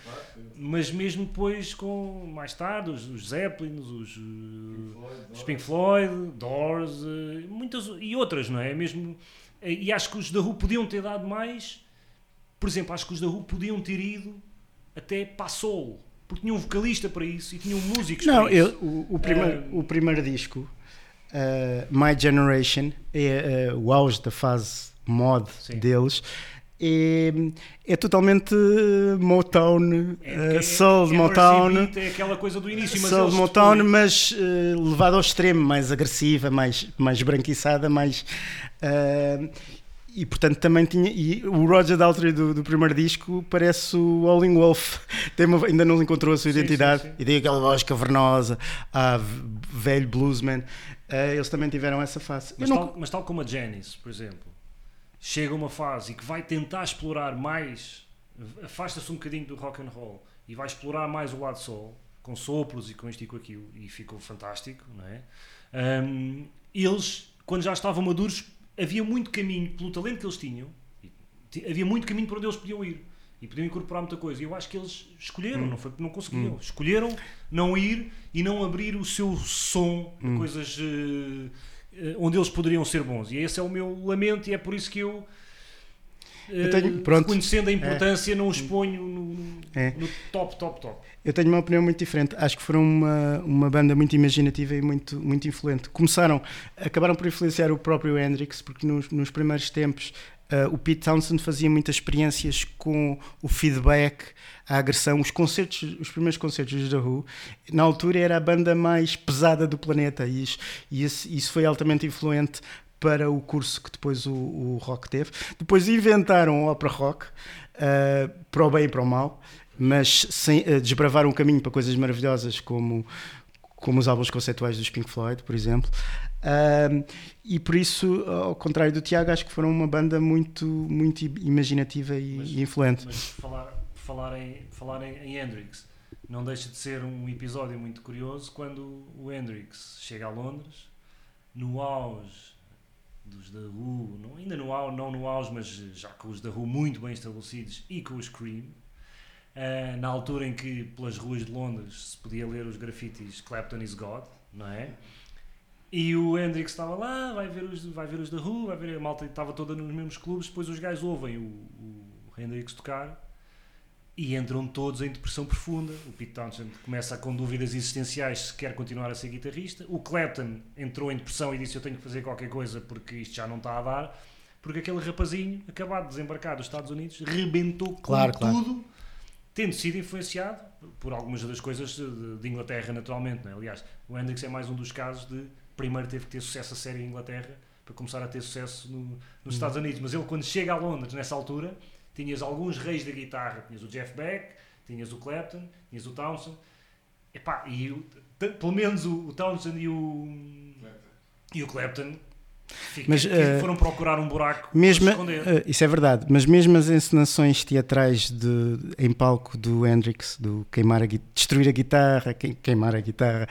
Mas mesmo depois, com mais tarde, os, os Zeppelins, os, uh, os Pink Floyd, Doors, uh, muitas e outras, não é? Mesmo, eh, e acho que os da Who podiam ter dado mais. Por exemplo, acho que os da Who podiam ter ido até soul, porque tinham um vocalista para isso e tinham músicos Não, para eu, isso. o, o, primeiro, Ah, o primeiro disco, uh, My Generation, é uh, o auge da fase mod Sim. deles. É, é totalmente Motown, É, uh, Soul de é Motown. É aquela coisa do início, mas Soul de Motown, depois- mas uh, levado ao extremo, mais agressiva, mais, mais branquiçada, mais. uh, e portanto também tinha. E o Roger Daltrey do, do primeiro disco parece o Howling Wolf, [LAUGHS] Tem uma- ainda não encontrou a sua Sim, identidade sim, sim. e tem aquela voz cavernosa, ah, velho bluesman. Uh, eles também tiveram essa face. Mas, não- tal, mas tal como a Janis, por exemplo, chega a uma fase e que vai tentar explorar mais, afasta-se um bocadinho do rock and roll e vai explorar mais o lado soul, com sopros e com isto e com aquilo, e ficou fantástico, não é? Ahm, eles, quando já estavam maduros, havia muito caminho, pelo talento que eles tinham, ti- havia muito caminho para onde eles podiam ir. E podiam incorporar muita coisa. E eu acho que eles escolheram, não foi porque não conseguiam. Escolheram não ir e não abrir o seu som de coisas eh, onde eles poderiam ser bons. E esse é o meu lamento e é por isso que eu, Eu tenho- pronto. reconhecendo a importância, não os ponho no, É. no top, top, top. Eu tenho uma opinião muito diferente. Acho que foram uma, uma banda muito imaginativa e muito, muito influente. Começaram, acabaram por influenciar o próprio Hendrix, porque nos, nos primeiros tempos ah, o Pete Townsend fazia muitas experiências com o feedback, a agressão. Os concertos, os primeiros concertos dos The Who, na altura era a banda mais pesada do planeta e isso, e isso, isso foi altamente influente para o curso que depois o, o rock teve. Depois inventaram o opera rock, ah, para o bem e para o mal, mas sem, ah, desbravaram um caminho para coisas maravilhosas como, como os álbuns conceituais dos Pink Floyd, por exemplo. Ah, e por isso, ao contrário do Tiago, acho que foram uma banda muito, muito imaginativa e, Mas- e influente. Mas falar, falar, em, falar em, em Hendrix não deixa de ser um episódio muito curioso quando o Hendrix chega a Londres, no auge dos The Who, não, ainda no não no auge, mas já com os The Who muito bem estabelecidos e com os Cream, eh, na altura em que pelas ruas de Londres se podia ler os grafites Clapton is God, não é? E o Hendrix estava lá, vai ver os, vai ver os The Who, vai ver a malta estava toda nos mesmos clubes, depois os gajos ouvem o, o Hendrix tocar e entram todos em depressão profunda. O Pete Townshend começa com dúvidas existenciais se quer continuar a ser guitarrista. O Clapton entrou em depressão e disse eu tenho que fazer qualquer coisa porque isto já não está a dar. Porque aquele rapazinho, acabado de desembarcar dos Estados Unidos, rebentou com Claro, claro. tudo, tendo sido influenciado por algumas das coisas de, de Inglaterra, naturalmente. Não é? Aliás, o Hendrix é mais um dos casos de primeiro teve que ter sucesso a série em Inglaterra para começar a ter sucesso no- nos Estados Unidos. Mas ele, quando chega a Londres, nessa altura, tinhas alguns reis da guitarra. Tinhas o Jeff Beck, tinhas o Clapton, tinhas o Townsend. Epá, e o- t- pelo menos o, o Townsend e o, e o Clapton fica- Mas, eh, foram procurar um buraco Mesmo, esconder. eh, isso é verdade, mas mesmo as encenações teatrais de, em palco do Hendrix, do queimar a, destruir a guitarra, queim- queimar a guitarra,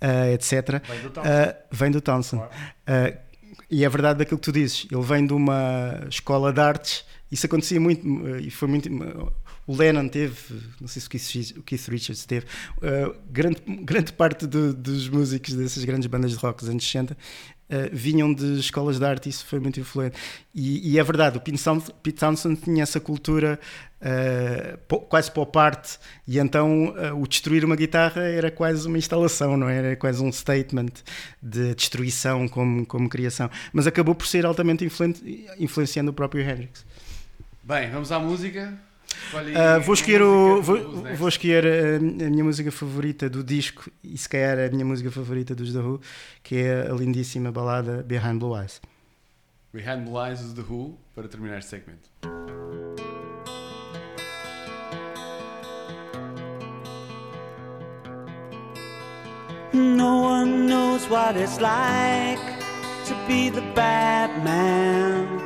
eh, etc., Vem do Townsend. eh, vem do Townsend. claro. Uh, e é verdade daquilo que tu dizes, ele vem de uma escola de artes, isso acontecia muito, uh, e foi muito. uh, O Lennon teve, não sei se o Keith, Richards teve, uh, grande, grande parte do- dos músicos dessas grandes bandas de rock dos anos 60 uh, vinham de escolas de arte, isso foi muito influente. E, e é verdade, o Pete Townsend, tinha essa cultura uh, quase pop art, e então uh, o destruir uma guitarra era quase uma instalação, não é? era quase um statement de destruição como, como criação. Mas acabou por ser altamente influente, influenciando o próprio Hendrix. Bem, vamos à música. Uh, vou escolher, o, vou, vou escolher a, a minha música favorita do disco e se calhar a minha música favorita dos The Who, que é a lindíssima balada Behind Blue Eyes. Behind the Lies of The Who, para terminar este segmento. No one knows what it's like to be the bad man,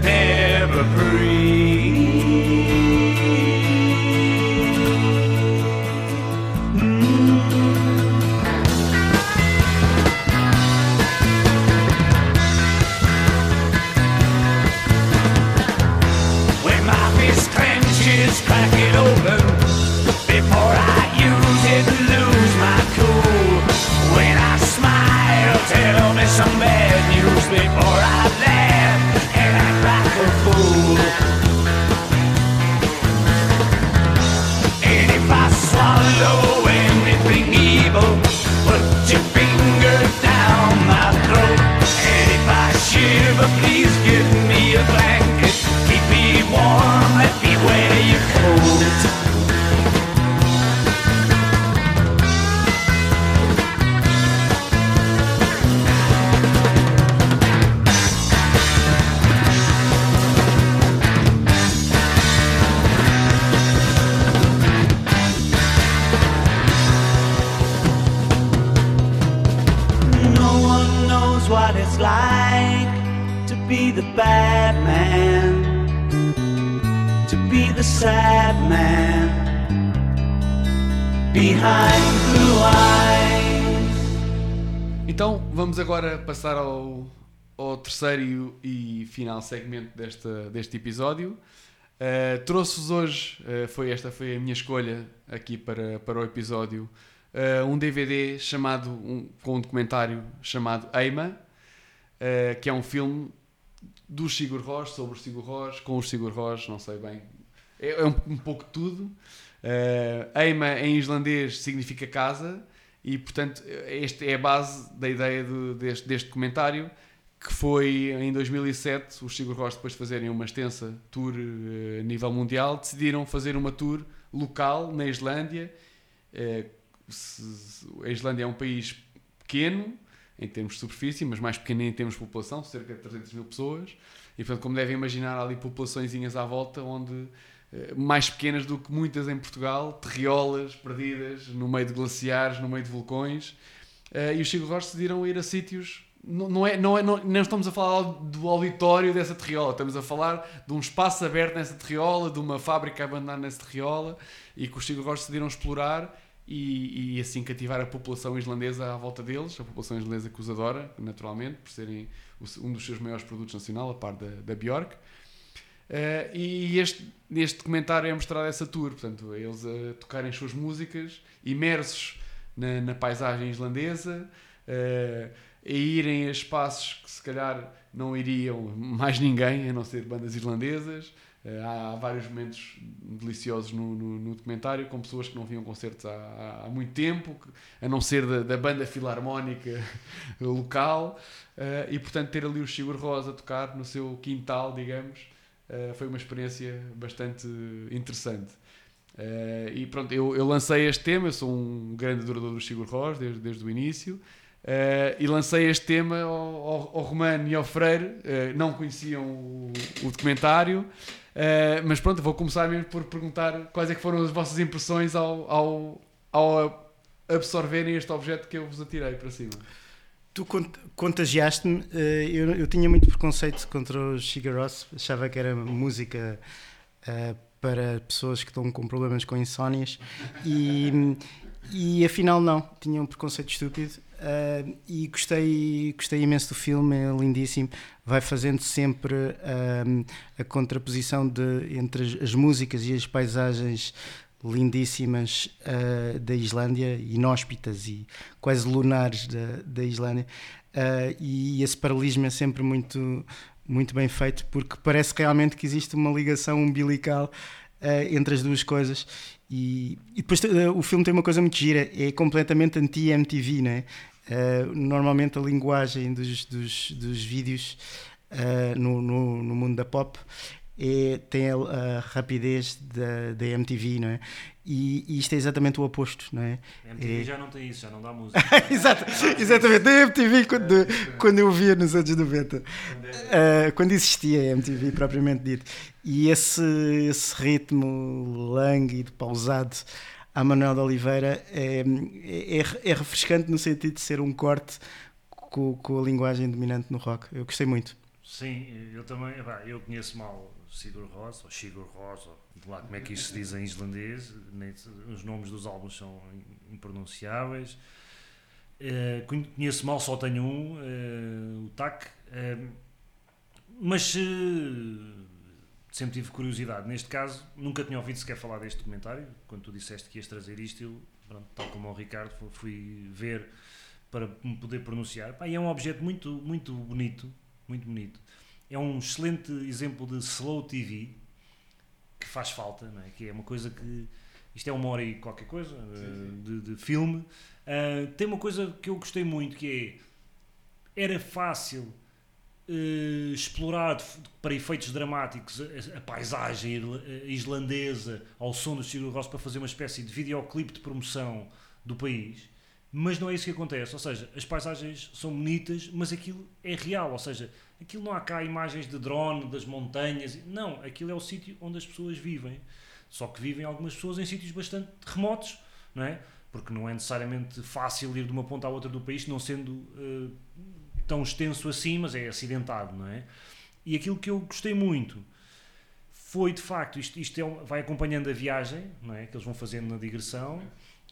Never free. Então vamos agora passar ao, ao terceiro e, final segmento desta, deste episódio. Uh, Trouxe-vos hoje, uh, foi esta foi a minha escolha aqui para, para o episódio, uh, um DVD chamado, um, com um documentário chamado Eima, que é um filme dos Sigur Rós, sobre os Sigur Rós, com os Sigur Rós, não sei bem, é, é um, um pouco tudo. Uh, Eima em islandês significa casa e portanto esta é a base da ideia deste, deste documentário que foi em 2007 os Sigur Rós depois de fazerem uma extensa tour eh, a nível mundial decidiram fazer uma tour local na Islândia se- a Islândia é um país pequeno em termos de superfície, mas mais pequeno em termos de população, cerca de 300 mil pessoas. E, portanto, como devem imaginar, há ali populaçõezinhas à volta, onde mais pequenas do que muitas em Portugal, terriolas perdidas no meio de glaciares, no meio de vulcões. Eh, e os Sigur Rós decidiram ir a sítios. Não, não, é, não, é, não, não estamos a falar do auditório dessa terriola, estamos a falar de um espaço aberto nessa terriola, de uma fábrica abandonada nessa terriola, e que os Sigur Rós decidiram explorar e, e assim cativar a população islandesa à volta deles, a população islandesa que os adora, naturalmente, por serem um dos seus maiores produtos nacional, a par da, da Bjork. Eh, e este, neste documentário é mostrada essa tour, portanto, eles a tocarem as suas músicas, imersos na, na paisagem islandesa, eh, a irem a espaços que se calhar não iriam mais ninguém, a não ser bandas irlandesas. Eh, há, há vários momentos deliciosos no, no- no documentário com pessoas que não viam concertos há, há- muito tempo, a não ser da, da banda filarmónica [LAUGHS] local, e portanto ter ali o Sigur Rós a tocar no seu quintal, digamos, eh, foi uma experiência bastante interessante. Eh, e pronto, eu, eu lancei este tema, eu sou um grande adorador do Sigur Rós desde, desde o início. eh, e lancei este tema ao, ao, ao Romano e ao Freire, não conheciam o, o documentário, mas pronto, vou começar mesmo por perguntar quais é que foram as vossas impressões ao, ao, ao absorverem este objeto que eu vos atirei para cima. Tu cont- contagiaste-me. eh, Eu, eu tinha muito preconceito contra Sigur Rós, achava que era música eh, para pessoas que estão com problemas com insónias e, e afinal não, tinha um preconceito estúpido eh, e gostei, gostei imenso do filme, é lindíssimo. Vai fazendo sempre a contraposição de, entre as, as músicas e as paisagens lindíssimas eh, da Islândia, inóspitas e quase lunares da, da Islândia. Eh, e esse paralelismo é sempre muito, muito bem feito porque parece realmente que existe uma ligação umbilical eh, entre as duas coisas. E, e depois o filme tem uma coisa muito gira, é completamente anti-MTV, né? Normalmente a linguagem dos, dos, dos vídeos no, no, no mundo da pop é, tem a, a rapidez da, da MTV, não é? E, e isto é exatamente o oposto, não é? A MTV É. já não tem isso, já não dá [LAUGHS] música. Exato, exatamente, da MTV quando, quando eu via nos anos 90, Ah, quando existia a MTV propriamente dito. E esse, esse ritmo lânguido, pausado, a Manuel de Oliveira é, é, é refrescante no sentido de ser um corte com, com a linguagem dominante no rock. Eu gostei muito. Sim, eu também, eu conheço mal Sigur Rós, ou Sigur Rós, ou lá como é que isso se diz em islandês, os nomes dos álbuns são impronunciáveis. Conhe- conheço mal, só tenho um, eh, o TAC, eh, mas sempre tive curiosidade. Neste caso, nunca tinha ouvido sequer falar deste documentário. Quando tu disseste que ias trazer isto, eu, pronto, tal como o Ricardo, fu- fui ver para me poder pronunciar. Pá, é um objeto muito, muito bonito, muito bonito. É um excelente exemplo de slow TV que faz falta, é? que é uma coisa que. Isto é uma hora e qualquer coisa eh, De, de filme. Ah, tem uma coisa que eu gostei muito que é. Era fácil eh, explorar de- para efeitos dramáticos a, a paisagem islandesa ao som do Sigur Rós para fazer uma espécie de videoclipe de promoção do país, mas não é isso que acontece. Ou seja, as paisagens são bonitas, mas aquilo é real. Ou seja, aquilo não há cá imagens de drone das montanhas. Não, aquilo é o sítio onde as pessoas vivem. Só que vivem algumas pessoas em sítios bastante remotos, não é? Porque não é necessariamente fácil ir de uma ponta à outra do país, não sendo eh, tão extenso assim, mas é acidentado, não é? E aquilo que eu gostei muito foi de facto, isto, isto é vai acompanhando a viagem não é? que eles vão fazendo na digressão,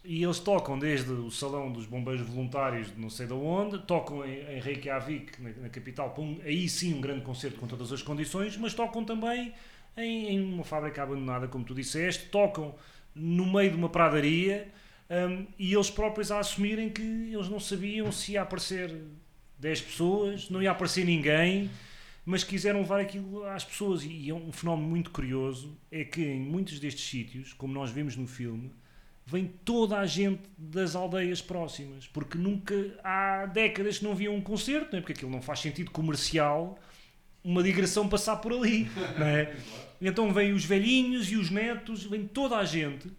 e eles tocam desde o Salão dos Bombeiros Voluntários de não sei de onde, tocam em, em Reykjavik, na, na capital, um- aí sim um grande concerto com todas as condições, mas tocam também em, em uma fábrica abandonada, como tu disseste, tocam no meio de uma pradaria hum, e eles próprios a assumirem que eles não sabiam se ia aparecer 10 pessoas, não ia aparecer ninguém, mas quiseram levar aquilo às pessoas. E é um fenómeno muito curioso, é que em muitos destes sítios, como nós vemos no filme, vem toda a gente das aldeias próximas, porque nunca há décadas que não havia um concerto, não é? porque aquilo não faz sentido comercial uma digressão passar por ali, [LAUGHS] não é? Então vêm os velhinhos e os netos, vem toda a gente,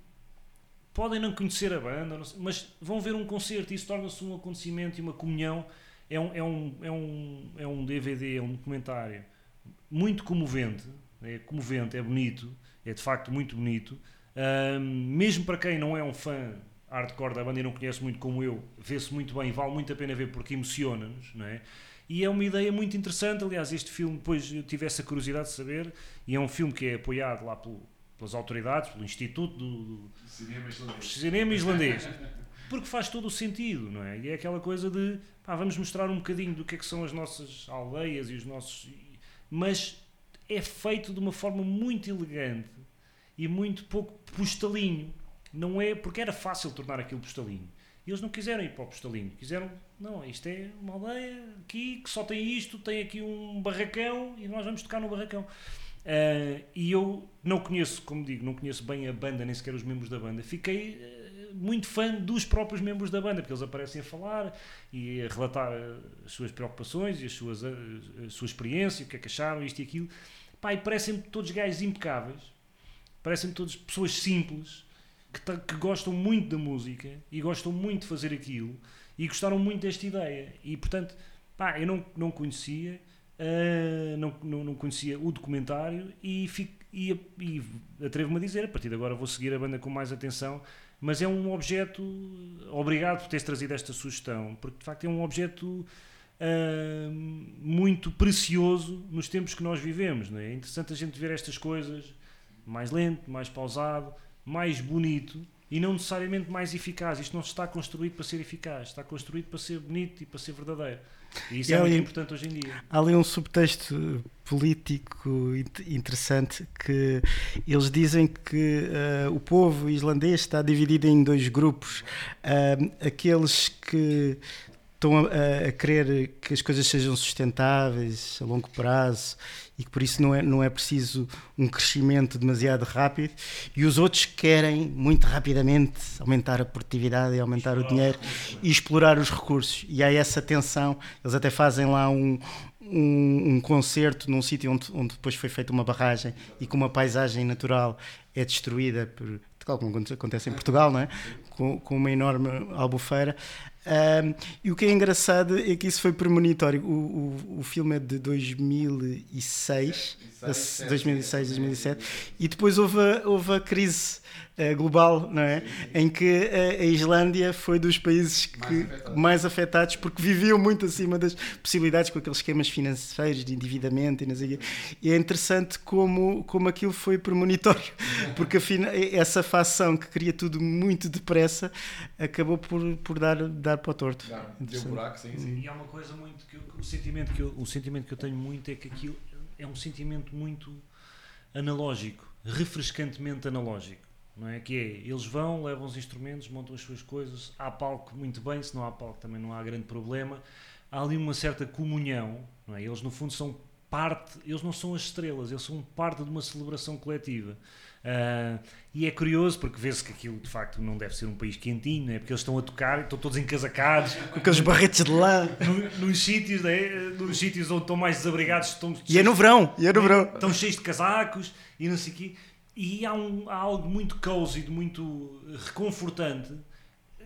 podem não conhecer a banda, sei, mas vão ver um concerto e isso torna-se um acontecimento e uma comunhão. É um, é, um, é, um, é um DVD, é um documentário muito comovente, é comovente, é bonito, é de facto muito bonito. Mesmo para quem não é um fã hardcore da banda e não conhece muito como eu, vê-se muito bem, vale muito a pena ver porque emociona-nos, não é? E é uma ideia muito interessante, aliás, este filme, depois eu tive essa curiosidade de saber, e é um filme que é apoiado lá pelo- pelas autoridades, pelo Instituto do, do cinema islandês. Porque faz todo o sentido, não é? E é aquela coisa de, pá, vamos mostrar um bocadinho do que é que são as nossas aldeias e os nossos... Mas é feito de uma forma muito elegante e muito pouco postalinho. Não é porque era fácil tornar aquilo postalinho. Eles não quiseram ir para o postalinho. Quiseram, não, isto é uma aldeia aqui que só tem isto, tem aqui um barracão e nós vamos tocar no barracão. Ah, e eu não conheço, como digo, não conheço bem a banda, nem sequer os membros da banda. Fiquei eh, muito fã dos próprios membros da banda, porque eles aparecem a falar e a relatar eh, as suas preocupações e as suas, eh, a sua experiência, o que é que acharam, isto e aquilo. Pá, e parecem-me todos gajos impecáveis, parecem-me todos pessoas simples, que, que gostam muito da música e gostam muito de fazer aquilo e gostaram muito desta ideia. E portanto, pá, eu não, não conhecia, ah, não, não, não conhecia o documentário e, e, e atrevo-me a dizer, a partir de agora vou seguir a banda com mais atenção, mas é um objeto, obrigado por teres trazido esta sugestão, porque de facto é um objeto ah, muito precioso nos tempos que nós vivemos. Não é? é interessante a gente ver estas coisas mais lento, mais pausado, mais bonito e não necessariamente mais eficaz. Isto não está construído para ser eficaz, está construído para ser bonito e para ser verdadeiro. E isso E é muito ali- importante hoje em dia. Há ali um subtexto político int- interessante que eles dizem que eh, o povo islandês está dividido em dois grupos. Ah, aqueles que estão a, a querer que as coisas sejam sustentáveis a longo prazo e que por isso não é, não é preciso um crescimento demasiado rápido e os outros querem muito rapidamente aumentar a produtividade e aumentar o dinheiro e explorar os recursos e há essa tensão eles até fazem lá um, um, um concerto num sítio onde, onde depois foi feita uma barragem e que uma paisagem natural é destruída por como acontece em Portugal, não é? com, com uma enorme albufeira. Um, e o que é engraçado é que isso foi premonitório. O, o, o filme é de 2006, 2006, 2007, e depois houve a, houve a crise uh, global, não é? Em que a, a Islândia foi dos países que, Mais afetados. mais afetados porque viviam muito acima das possibilidades com aqueles esquemas financeiros de endividamento e não sei o quê. E é interessante como, como aquilo foi premonitório, [LAUGHS] porque afinal, essa facção que queria tudo muito depressa acabou por, por dar, dar para o torto. Deu Interessante. buraco, sim, sim. E há uma coisa muito que eu, o sentimento que eu, o sentimento que eu tenho muito é que aquilo é um sentimento muito analógico, refrescantemente analógico, não é? Que é, eles vão, levam os instrumentos, montam as suas coisas, há palco muito bem, se não há palco também não há grande problema. Há ali uma certa comunhão, não é? Eles no fundo são parte, eles não são as estrelas, eles são parte de uma celebração coletiva. Ah, e é curioso porque vê-se que aquilo de facto não deve ser um país quentinho, é? porque eles estão a tocar, estão todos encasacados, [LAUGHS] Com aqueles barretes de lã. no- nos sítios, né? nos sítios onde estão mais desabrigados, estão, E é no verão, e é no verão. estão cheios de casacos e não sei o quê. E há, um, há algo muito cozy, de muito reconfortante.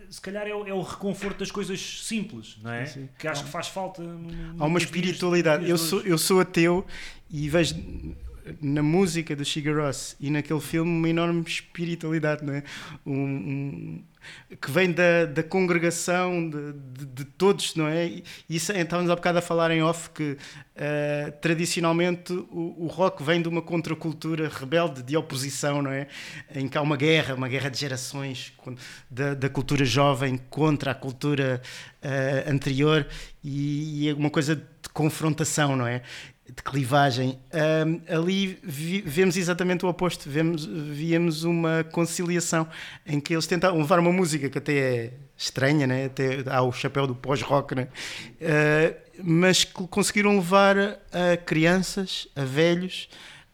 Se calhar é o, é o reconforto das coisas simples, não é? Sim, sim. Que acho que faz falta. Há uma espiritualidade. Eu sou, eu sou ateu e vejo na música do Sigur Rós e naquele filme uma enorme espiritualidade, não é? Um, um- que vem da, da congregação de, de- de todos, não é? E isso é, estávamos há bocado a falar em off que eh, tradicionalmente o, o rock vem de uma contracultura rebelde de oposição, não é? Em que há uma guerra, uma guerra de gerações da, da cultura jovem contra a cultura eh, anterior e, e é uma coisa de confrontação, não é? De clivagem. Ahm, ali vi- vemos exatamente o oposto. Vemos, víamos uma conciliação em que eles tentam levar uma música que até é estranha, né? até há o chapéu do pós-rock, né? Ah, mas conseguiram levar a crianças, a velhos,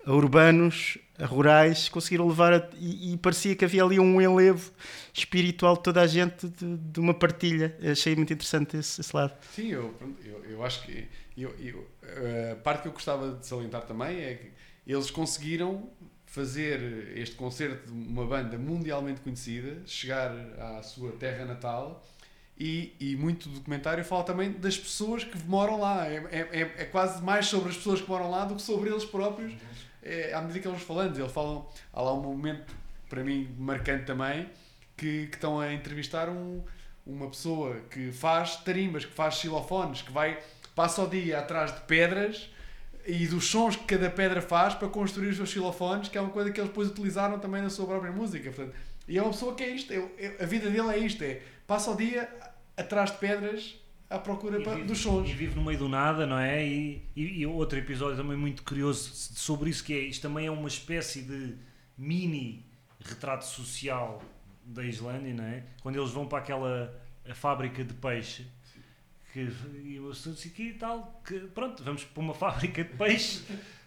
a urbanos, rurais, conseguiram levar a- e, e parecia que havia ali um enlevo espiritual de toda a gente de, de uma partilha. Achei muito interessante esse, esse lado. Sim, eu, pronto, eu, eu acho que eu, eu, a parte que eu gostava de salientar também é que eles conseguiram fazer este concerto de uma banda mundialmente conhecida chegar à sua terra natal e, e muito do documentário fala também das pessoas que moram lá. É, é, é- é quase mais sobre as pessoas que moram lá do que sobre eles próprios. É, à medida que eles falando, eles falam. Há lá um momento, para mim, marcante também, que, que estão a entrevistar um, uma pessoa que faz tarimbas, que faz xilofones, que vai, passa o dia atrás de pedras e dos sons que cada pedra faz para construir os seus xilofones, que é uma coisa que eles depois utilizaram também na sua própria música. Portanto, e é uma pessoa que é isto, é- é- a vida dele é isto, é passa o dia atrás de pedras à procura vive- dos sons. E vive no meio do nada, não é? E, e- e outro episódio também muito curioso sobre isso que é, isto também é uma espécie de mini retrato social da Islândia, não é? Quando eles vão para aquela fábrica de peixe, que e assim aqui e tal, que pronto, vamos para uma [LAUGHS] fábrica de peixe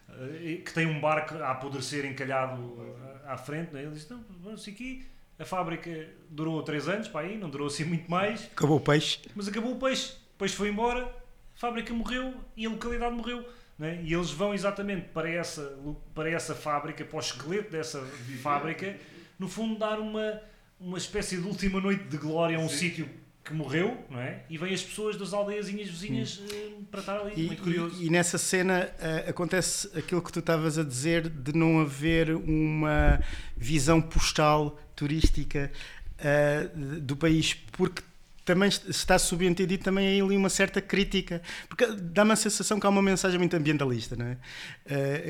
eh, que tem um barco a apodrecer encalhado à à frente, não é? Eles dizem, não, vamos aqui, a fábrica durou 3 anos, para aí, não durou assim muito mais, Acabou o peixe. mas acabou o peixe. O peixe foi embora, a fábrica morreu e a localidade morreu. né? E eles vão exatamente para essa, para essa fábrica, para o esqueleto dessa fábrica, no fundo dar uma, uma espécie de última noite de glória a um sítio que morreu, não é? E vêm as pessoas das aldeiazinhas vizinhas eh, para estar ali. E, Muito curioso. e- e nessa cena eh, acontece aquilo que tu estavas a dizer de não haver uma visão postal turística eh, do país, porque também est- está subentendido também ali uma certa crítica, porque dá-me a sensação que há uma mensagem muito ambientalista, não é?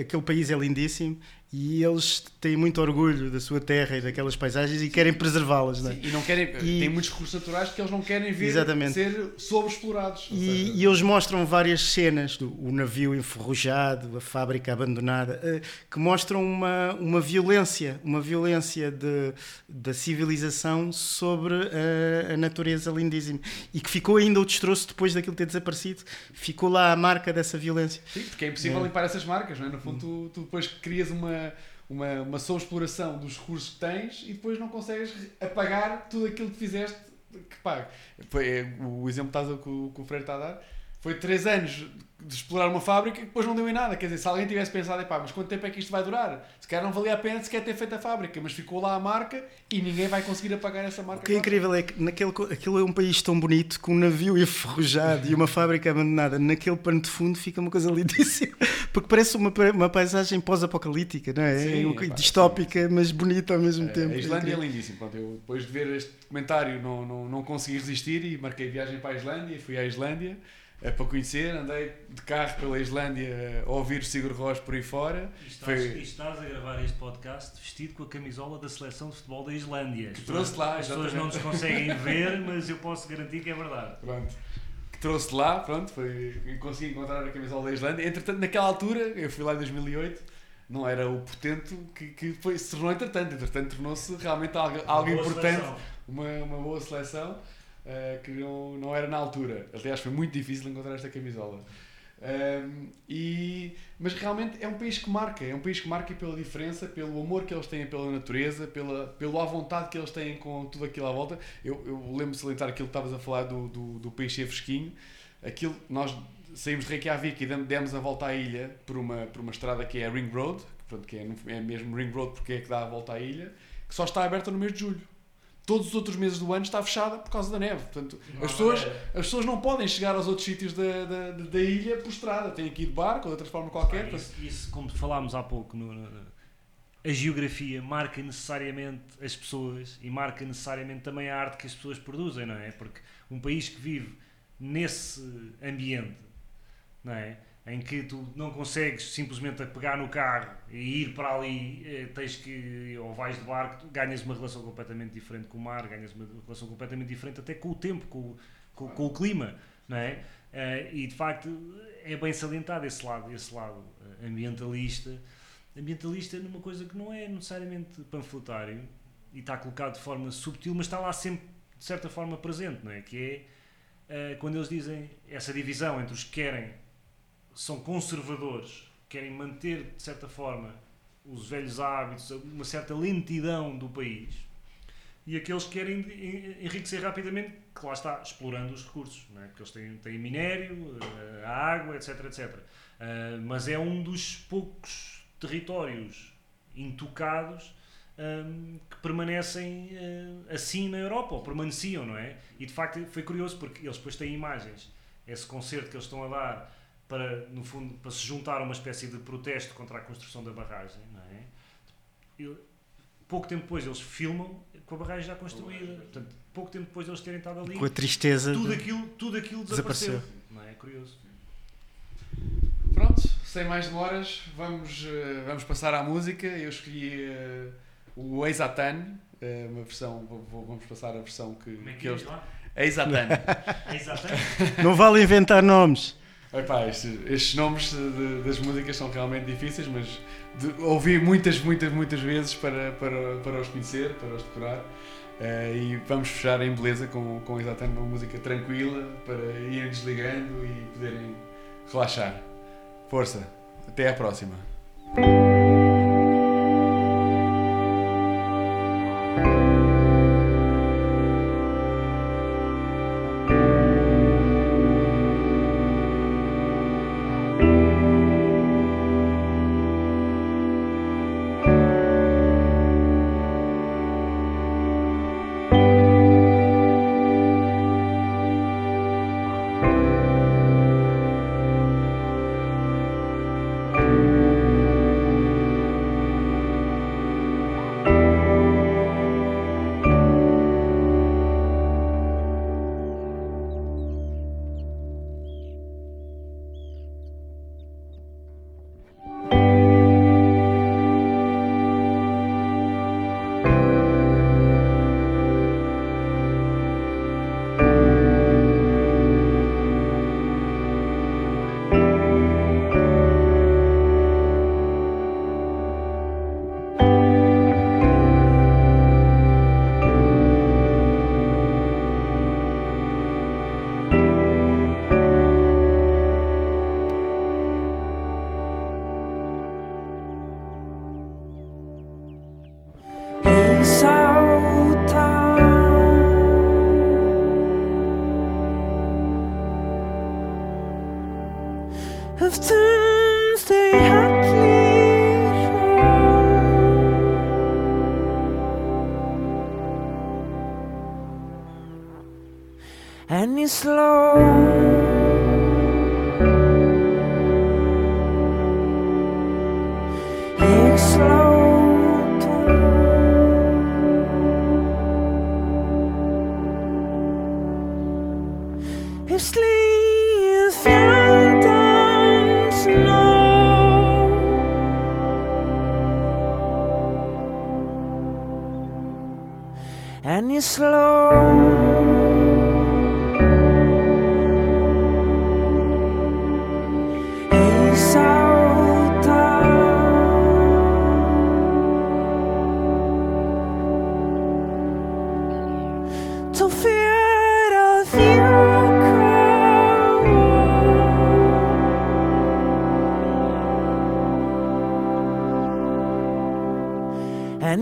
Aquele país é lindíssimo e eles têm muito orgulho da sua terra e daquelas paisagens e querem preservá-las, não é? Sim, e não querem, E- tem muitos recursos naturais que eles não querem ver Exatamente. ser sobreexplorados. Seja, E, e eles mostram várias cenas do o navio enferrujado, a fábrica abandonada, eh, que mostram uma, uma violência, uma violência de, da civilização sobre a, a natureza lindíssima. E que ficou ainda o destroço depois daquilo ter desaparecido. Ficou lá a marca dessa violência. Sim, porque é impossível É. limpar essas marcas, não é? No fundo, tu, tu depois crias uma, uma, uma sobreexploração dos recursos que tens e depois não consegues apagar tudo aquilo que fizeste. Que, pá, foi, é, o exemplo que, estás o que o Freire está a dar foi 3 anos de explorar uma fábrica e depois não deu em nada. Quer dizer, se alguém tivesse pensado, "Epá, mas quanto tempo é que isto vai durar? Se calhar não valia a pena sequer ter feito a fábrica, mas ficou lá a marca e ninguém vai conseguir apagar essa marca. O que é incrível é que naquele, aquilo é um país tão bonito, com um navio enferrujado e uma fábrica abandonada. Naquele pano de fundo fica uma coisa lindíssima, [LAUGHS] porque parece uma, uma paisagem pós-apocalíptica, não é? Sim, É um- pá, distópica, mas bonita ao mesmo Eh, tempo. A Islândia é lindíssimo. Pronto, eu depois de ver este documentário não, não, não consegui resistir e marquei viagem para a Islândia. Fui à Islândia eh, para conhecer. Andei de carro pela Islândia a ouvir o Sigur Rós por aí fora. E estás, Foi- e estás a gravar este podcast vestido com a camisola da seleção de futebol da Islândia. Que trouxe lá, As pessoas não nos conseguem [LAUGHS] ver, mas eu posso garantir que é verdade. Pronto. Que trouxe lá, pronto, foi, consegui encontrar a camisola da Islândia. Entretanto, naquela altura, eu fui lá em 2008, não era o portento que, que foi, se tornou entretanto. Entretanto, tornou-se realmente algo, algo importante. seleção. uma, uma boa seleção eh, que não, não era na altura. Aliás, foi muito difícil encontrar esta camisola. Ahm, e, mas realmente é um país que marca, é um país que marca pela diferença, pelo amor que eles têm pela natureza, pela, pela à vontade que eles têm com tudo aquilo à volta. Eu, eu lembro de salientar aquilo que estavas a falar do, do, do peixe fresquinho. Aquilo, nós saímos de Reykjavik e demos- a volta à ilha por uma, por uma estrada que é a Ring Road, que, pronto, que é, é mesmo Ring Road porque é que dá a volta à ilha, que só está aberta no mês de julho. Todos os outros meses do ano está fechada por causa da neve. Portanto, as pessoas, as pessoas não podem chegar aos outros sítios da, da, da ilha por estrada, têm que ir de barco ou de outra forma qualquer. Ah, isso, isso, como falámos há pouco, no- no- a geografia marca necessariamente as pessoas e marca necessariamente também a arte que as pessoas produzem, não é? Porque um país que vive nesse ambiente, não é? Em que tu não consegues simplesmente pegar no carro e ir para ali, eh, tens que, ou vais de barco, ganhas uma relação completamente diferente com o mar, ganhas uma relação completamente diferente até com o tempo, com, com, com o clima, não é? Eh, e de facto é bem salientado esse lado, esse lado eh, ambientalista, ambientalista numa coisa que não é necessariamente panfletário e está colocado de forma subtil, mas está lá sempre de certa forma presente, não é? Que é quando eles dizem essa divisão entre os que querem são conservadores, querem manter de certa forma os velhos hábitos, uma certa lentidão do país, e aqueles que querem en- enriquecer rapidamente, que lá está, explorando os recursos, não é? porque eles têm, têm minério, eh, a água, etc, etc. Ah, mas é um dos poucos territórios intocados hum, que permanecem eh, assim na Europa, ou permaneciam, não é? E de facto foi curioso porque eles depois têm imagens, esse concerto que eles estão a dar para, no fundo, para se juntar a uma espécie de protesto contra a construção da barragem, não é? Pouco tempo depois eles filmam com a barragem já construída, portanto, pouco tempo depois de eles terem estado ali, Com a tristeza. tudo de- aquilo, tudo aquilo desapareceu, Desapareceu. não é? É curioso. Pronto, sem mais demoras, vamos, eh, vamos passar à música. Eu escolhi eh, o Eizatan, eh, uma versão, vou- vamos passar a versão que, Como é que que é? eles. Eizatan. Exatamente. [LAUGHS] Não vale inventar nomes. Epá, estes, estes nomes de- das músicas são realmente difíceis, mas de- ouvi muitas, muitas, muitas vezes para, para, para os conhecer, para os decorar. Eh, e vamos fechar em beleza com, com exatamente uma música tranquila para irem desligando e poderem relaxar. Força, até à próxima.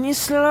принесла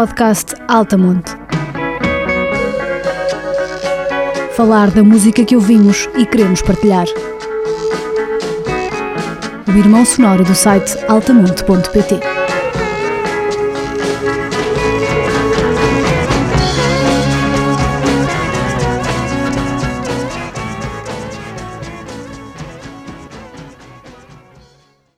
Podcast Altamonte. Falar da música que ouvimos e queremos partilhar. O irmão sonoro do site altamonte.pt.